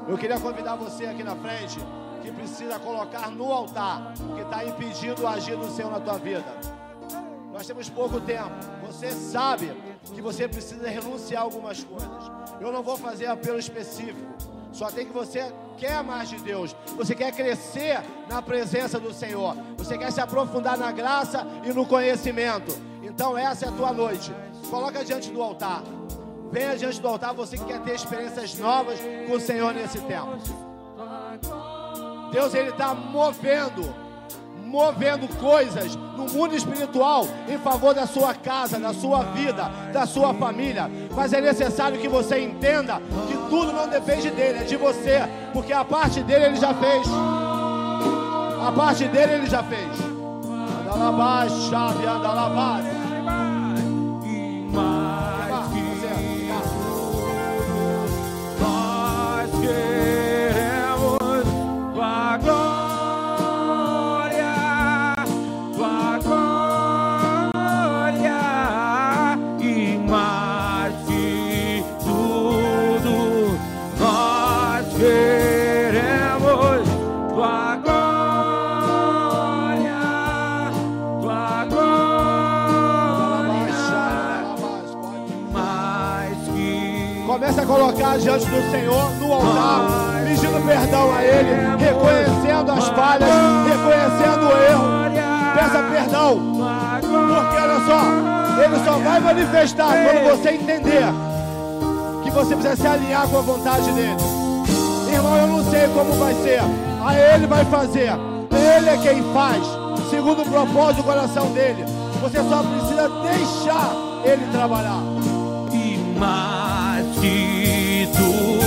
G: Eu queria convidar você aqui na frente que precisa colocar no altar que está impedindo o agir do Senhor na tua vida. Nós temos pouco tempo. Você sabe que você precisa renunciar a algumas coisas. Eu não vou fazer apelo específico. Só tem que você quer mais de Deus. Você quer crescer na presença do Senhor. Você quer se aprofundar na graça e no conhecimento. Então essa é a tua noite. Coloca diante do altar. Venha diante do altar você que quer ter experiências novas com o Senhor nesse tempo. Deus ele está movendo movendo coisas no mundo espiritual em favor da sua casa, da sua vida, da sua família. Mas é necessário que você entenda que tudo não depende dele, é de você, porque a parte dele ele já fez. A parte dele ele já fez. Anda lá baixo, chave, anda diante do Senhor no altar, pedindo perdão a Ele, reconhecendo as falhas, reconhecendo o erro. Peça perdão, porque olha só, Ele só vai manifestar quando você entender que você precisa se alinhar com a vontade dEle. Irmão, eu não sei como vai ser, a Ele vai fazer, Ele é quem faz, segundo o propósito do coração dele. Você só precisa deixar Ele trabalhar.
C: E mais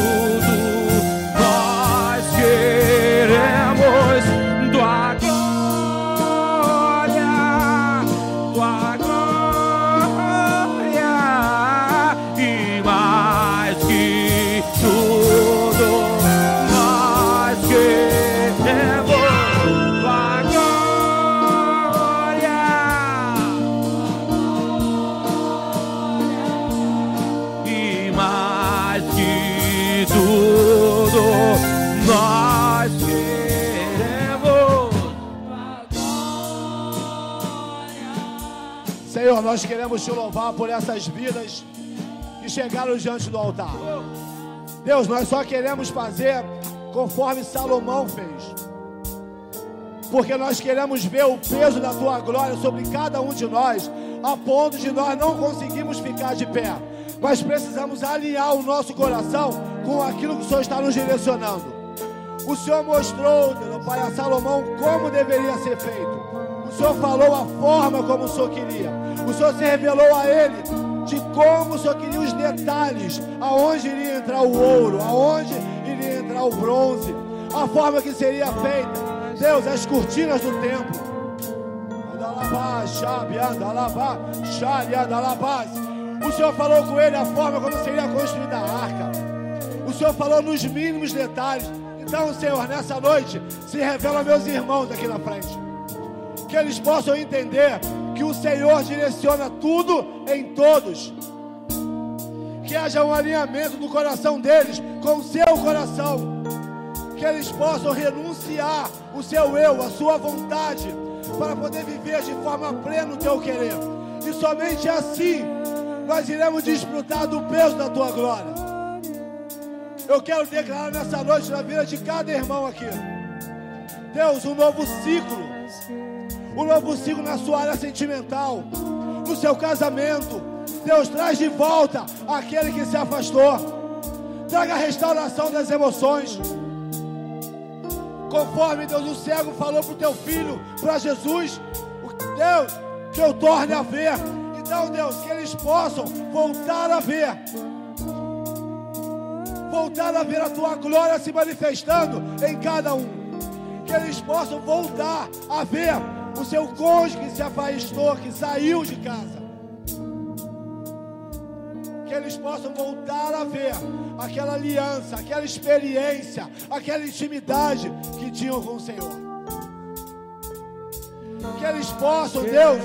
G: Senhor, nós queremos te louvar por essas vidas que chegaram diante do altar. Deus, nós só queremos fazer conforme Salomão fez. Porque nós queremos ver o peso da tua glória sobre cada um de nós, a ponto de nós não conseguirmos ficar de pé. Mas precisamos alinhar o nosso coração com aquilo que o Senhor está nos direcionando. O Senhor mostrou, meu Pai, a Salomão como deveria ser feito. O Senhor falou a forma como o Senhor queria. O Senhor se revelou a ele de como o Senhor queria os detalhes, aonde iria entrar o ouro, aonde iria entrar o bronze, a forma que seria feita. Deus, as cortinas do templo. O Senhor falou com ele a forma como seria construída a arca. O Senhor falou nos mínimos detalhes. Então, Senhor, nessa noite, se revela a meus irmãos aqui na frente. Que eles possam entender que o Senhor direciona tudo em todos. Que haja um alinhamento do coração deles com o seu coração. Que eles possam renunciar o seu eu, a sua vontade, para poder viver de forma plena o teu querer. E somente assim nós iremos desfrutar do peso da tua glória. Eu quero declarar nessa noite na vida de cada irmão aqui. Deus, um novo ciclo. Um novo ciclo na sua área sentimental, no seu casamento. Deus traz de volta aquele que se afastou. Traga a restauração das emoções. Conforme Deus, o cego falou para o teu filho, para Jesus, Deus, que eu torne a ver. Então, Deus, que eles possam voltar a ver voltar a ver a tua glória se manifestando em cada um. Que eles possam voltar a ver o seu cônjuge que se afastou, que saiu de casa. Que eles possam voltar a ver aquela aliança, aquela experiência, aquela intimidade que tinham com o Senhor. Que eles possam, Deus,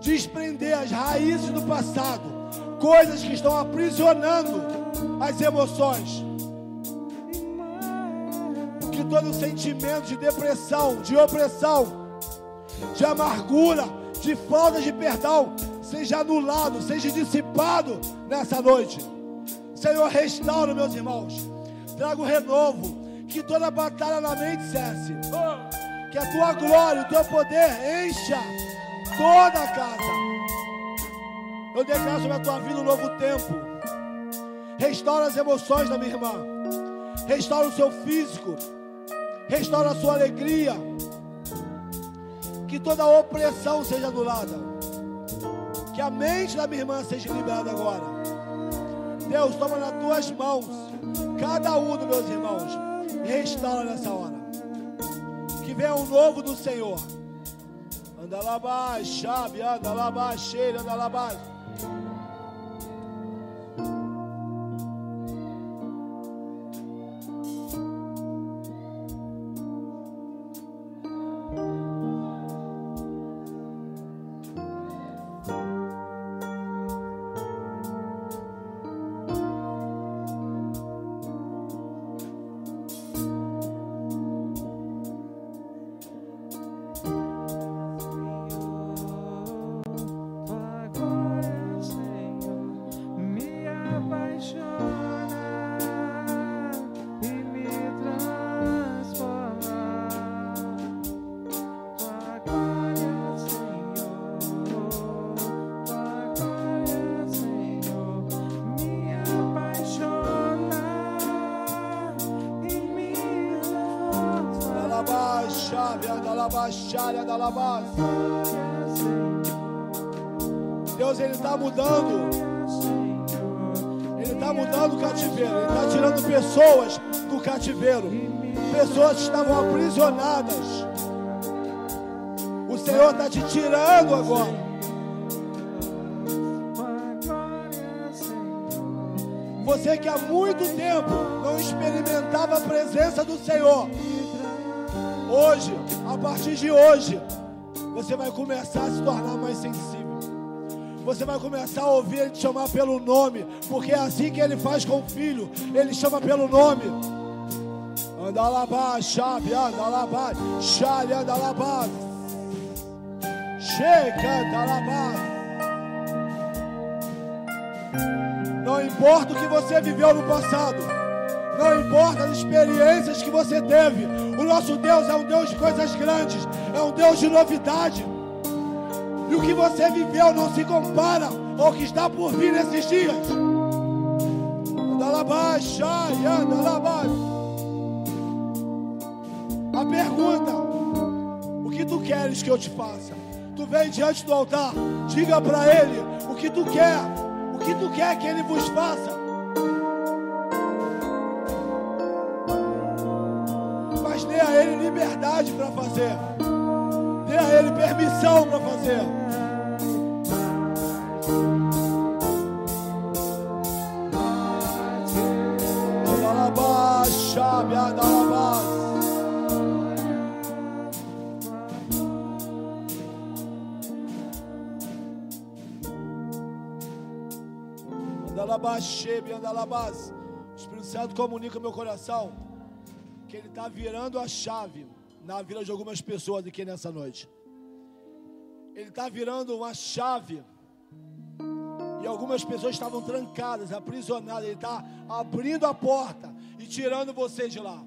G: desprender as raízes do passado, coisas que estão aprisionando as emoções. que todo sentimento de depressão, de opressão, de amargura, de falta de perdão seja anulado, seja dissipado nessa noite. Senhor, restaura, meus irmãos. Traga o renovo. Que toda batalha na mente cesse. Que a tua glória, o teu poder encha toda a casa. Eu declaro sobre a tua vida um novo tempo. Restaura as emoções da minha irmã. Restaura o seu físico. Restaura a sua alegria. Que toda opressão seja anulada. Que a mente da minha irmã seja liberada agora. Deus, toma nas tuas mãos cada um dos meus irmãos. E restaura nessa hora. Que venha um novo do Senhor. Anda lá baixo, chave, anda lá baixo, anda lá baixo. Está mudando. Ele está mudando o cativeiro. Ele está tirando pessoas do cativeiro. Pessoas que estavam aprisionadas. O Senhor está te tirando agora. Você que há muito tempo não experimentava a presença do Senhor. Hoje, a partir de hoje, você vai começar a se tornar mais sensível. Você vai começar a ouvir Ele te chamar pelo nome, porque é assim que Ele faz com o filho. Ele chama pelo nome. Anda lá baixo, chave, anda lá baixo, chave, anda lá baixo. Chega, anda lá baixo. Não importa o que você viveu no passado. Não importa as experiências que você teve. O nosso Deus é um Deus de coisas grandes. É um Deus de novidade. E o que você viveu não se compara ao que está por vir nesses dias. A pergunta: O que tu queres que eu te faça? Tu vem diante do altar, diga para ele o que tu quer, o que tu quer que ele vos faça. Mas dê a ele liberdade para fazer. Dê a ele permissão para fazer. Baixo. O Espírito Santo comunica meu coração que ele está virando a chave na vida de algumas pessoas aqui nessa noite. Ele está virando uma chave. E algumas pessoas estavam trancadas, aprisionadas. Ele está abrindo a porta e tirando você de lá.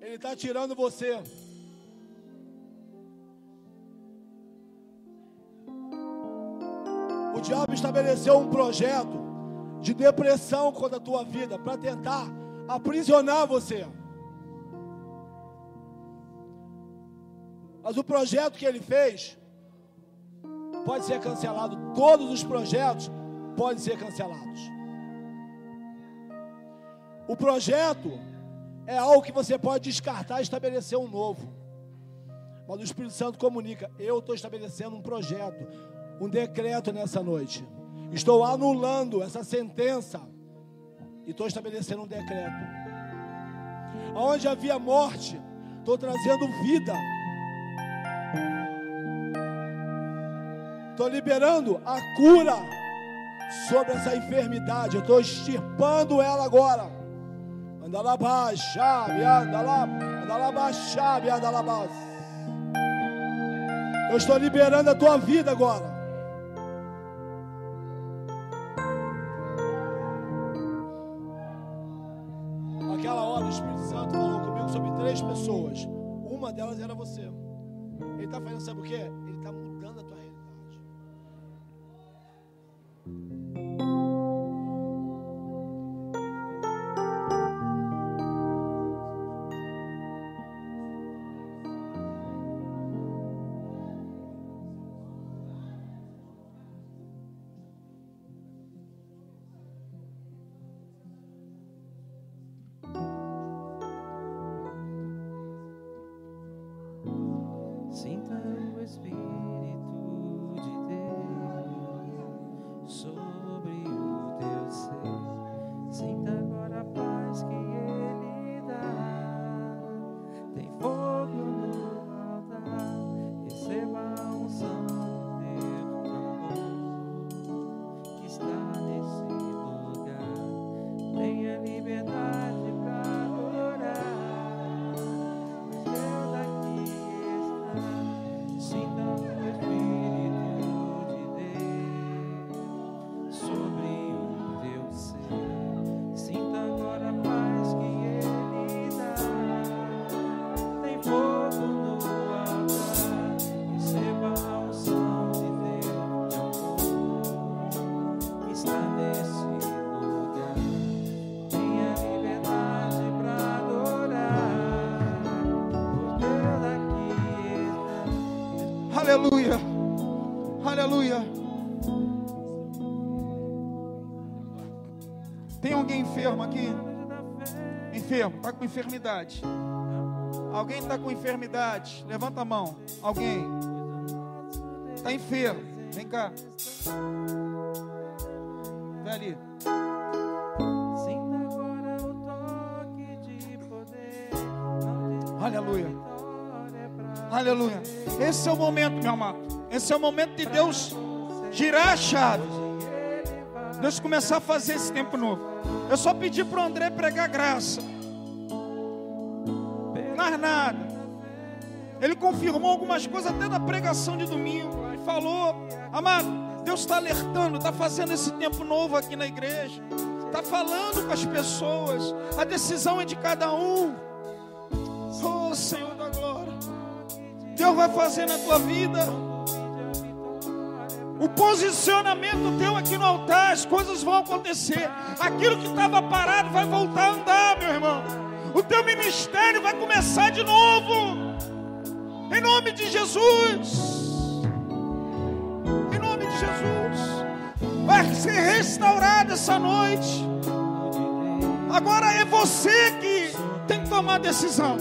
G: Ele está tirando você. O diabo estabeleceu um projeto de depressão contra a tua vida para tentar aprisionar você. Mas o projeto que ele fez pode ser cancelado. Todos os projetos podem ser cancelados. O projeto é algo que você pode descartar e estabelecer um novo. Mas o Espírito Santo comunica: eu estou estabelecendo um projeto, um decreto nessa noite. Estou anulando essa sentença e estou estabelecendo um decreto. Onde havia morte, estou trazendo vida. Estou liberando a cura.
H: sobre essa enfermidade. Eu estou extirpando ela agora. Anda lá baixa, anda lá, anda lá baixa, anda lá baixa. Eu estou liberando a tua vida agora.
E: Enfermo aqui? Enfermo, está com enfermidade. Alguém está com enfermidade? Levanta a mão. Alguém? Está enfermo. Vem cá. Vem ali.
I: Sinta agora o toque de poder. Não
E: Aleluia. Aleluia. Esse é o momento, meu amado. Esse é o momento de Deus girar a chave. Deus começar a fazer esse tempo novo. Eu só pedi para o André pregar graça. Mais nada. Ele confirmou algumas coisas até da pregação de domingo. Ele falou, amado, Deus está alertando, está fazendo esse tempo novo aqui na igreja. Está falando com as pessoas. A decisão é de cada um. Oh, Senhor da glória. Deus vai fazer na tua vida. O posicionamento teu aqui no altar, as coisas vão acontecer. Aquilo que estava parado vai voltar a andar, meu irmão. O teu ministério vai começar de novo. Em nome de Jesus. Em nome de Jesus. Vai ser restaurado essa noite. Agora é você que tem que tomar a decisão.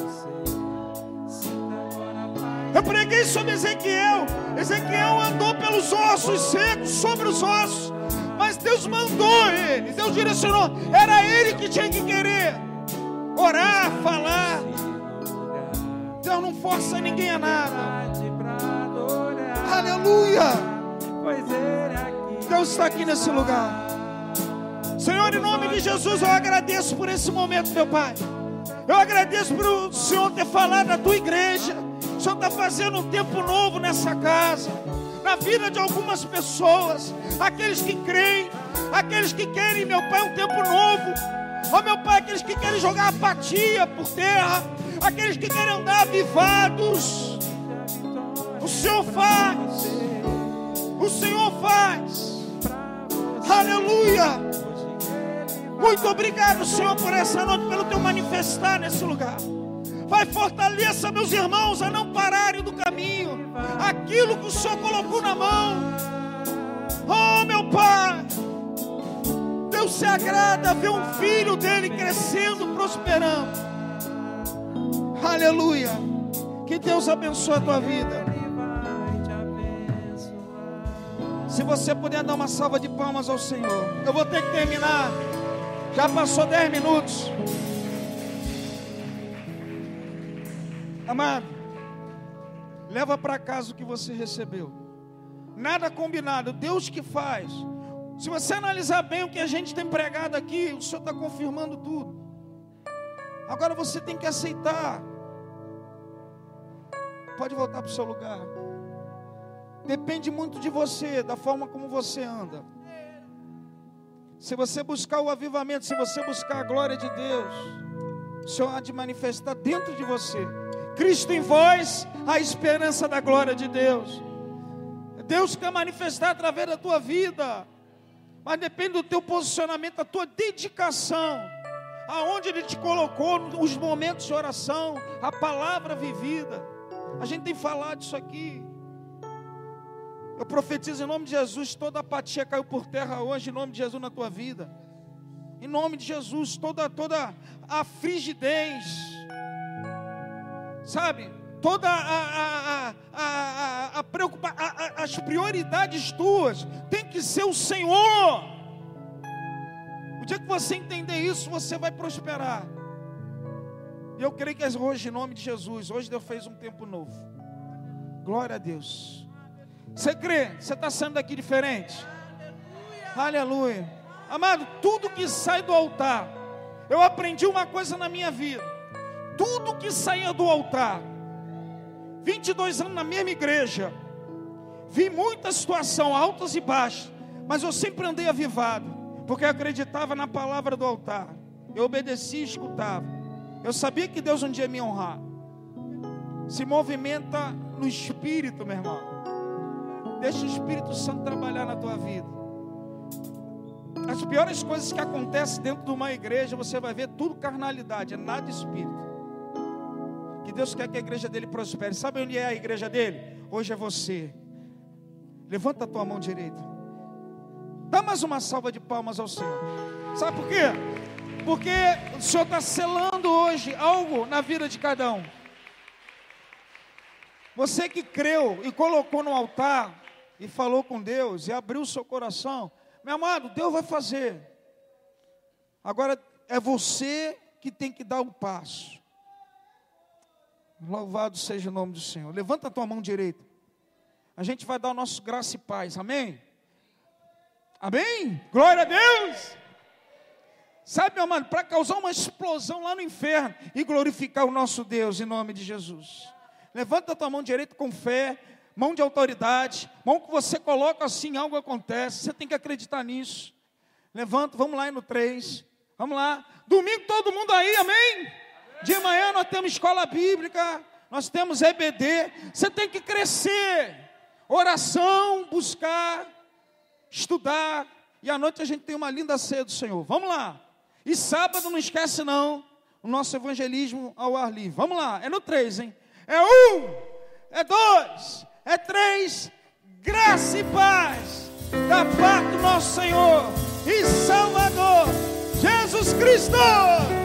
E: Eu preguei sobre Ezequiel. Ezequiel andou pelos ossos secos, sobre os ossos. Mas Deus mandou ele, Deus direcionou. Era ele que tinha que querer orar, falar. Deus não força ninguém a nada. Aleluia. Deus está aqui nesse lugar. Senhor, em nome de Jesus, eu agradeço por esse momento, meu Pai. Eu agradeço por o Senhor ter falado da tua igreja. Senhor está fazendo um tempo novo nessa casa, na vida de algumas pessoas, aqueles que creem, aqueles que querem, meu Pai, um tempo novo. Ó meu Pai, aqueles que querem jogar apatia por terra, aqueles que querem andar avivados. O Senhor faz. O Senhor faz. Aleluia. Muito obrigado, Senhor, por essa noite, pelo teu manifestar nesse lugar. Vai, fortaleça meus irmãos a não pararem do caminho. Aquilo que o Senhor colocou na mão. Oh, meu Pai. Deus se agrada ver um filho dele crescendo, prosperando. Aleluia. Que Deus abençoe a tua vida. Se você puder dar uma salva de palmas ao Senhor. Eu vou ter que terminar. Já passou 10 minutos. Amado, leva para casa o que você recebeu. Nada combinado, Deus que faz. Se você analisar bem o que a gente tem pregado aqui, o Senhor está confirmando tudo. Agora você tem que aceitar. Pode voltar para o seu lugar. Depende muito de você, da forma como você anda. Se você buscar o avivamento, se você buscar a glória de Deus, o Senhor há de manifestar dentro de você. Cristo em vós, a esperança da glória de Deus. Deus quer manifestar através da tua vida, mas depende do teu posicionamento, da tua dedicação, aonde Ele te colocou, os momentos de oração, a palavra vivida. A gente tem falado isso aqui. Eu profetizo em nome de Jesus, toda apatia caiu por terra hoje, em nome de Jesus na tua vida. Em nome de Jesus, toda toda a frigidez, sabe? Toda a, a, a, a, preocupa, as prioridades tuas tem que ser o Senhor. O dia que você entender isso, você vai prosperar. E eu creio que é hoje, em nome de Jesus, hoje Deus fez um tempo novo. Glória a Deus. Você crê? Você está saindo daqui diferente? Aleluia. Amado, tudo que sai do altar, eu aprendi uma coisa na minha vida. Tudo que saía do altar, 22 anos na mesma igreja, vi muita situação, altas e baixas, mas eu sempre andei avivado, porque eu acreditava na palavra do altar. Eu obedecia e escutava. Eu sabia que Deus um dia ia me honrar. Se movimenta no espírito, meu irmão. Deixa o Espírito Santo trabalhar na tua vida. As piores coisas que acontecem dentro de uma igreja, você vai ver tudo carnalidade, é nada espírito. Que Deus quer que a igreja dele prospere. Sabe onde é a igreja dele? Hoje é você. Levanta a tua mão direita. Dá mais uma salva de palmas ao Senhor. Sabe por quê? Porque o Senhor está selando hoje algo na vida de cada um. Você que creu e colocou no altar e falou com Deus e abriu seu coração, meu amado, Deus vai fazer. Agora é você que tem que dar um passo. Louvado seja o nome do Senhor. Levanta a tua mão direita. A gente vai dar o nosso graça e paz. Amém? Amém? Glória a Deus! Sabe, meu mano, para causar uma explosão lá no inferno e glorificar o nosso Deus em nome de Jesus. Levanta a tua mão direita com fé, mão de autoridade, mão que você coloca assim, algo acontece. Você tem que acreditar nisso. Levanta, vamos lá no 3. Vamos lá. Domingo todo mundo aí, amém? De manhã nós temos escola bíblica, nós temos EBD. Você tem que crescer. Oração, buscar, estudar. E à noite a gente tem uma linda ceia do Senhor. Vamos lá. E sábado não esquece não, o nosso evangelismo ao ar livre. Vamos lá, é no 3, hein? É um, é dois, é três. Graça e paz da parte do nosso Senhor e Salvador Jesus Cristo.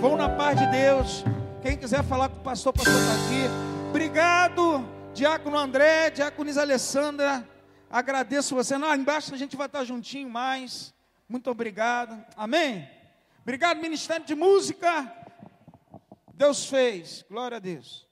E: Vão na paz de Deus. Quem quiser falar com o pastor, o pastor está aqui. Obrigado, Diácono André, Diaconisa Alessandra. Agradeço você. Lá embaixo a gente vai estar juntinho mais. Muito obrigado. Amém? Obrigado, Ministério de Música. Deus fez. Glória a Deus.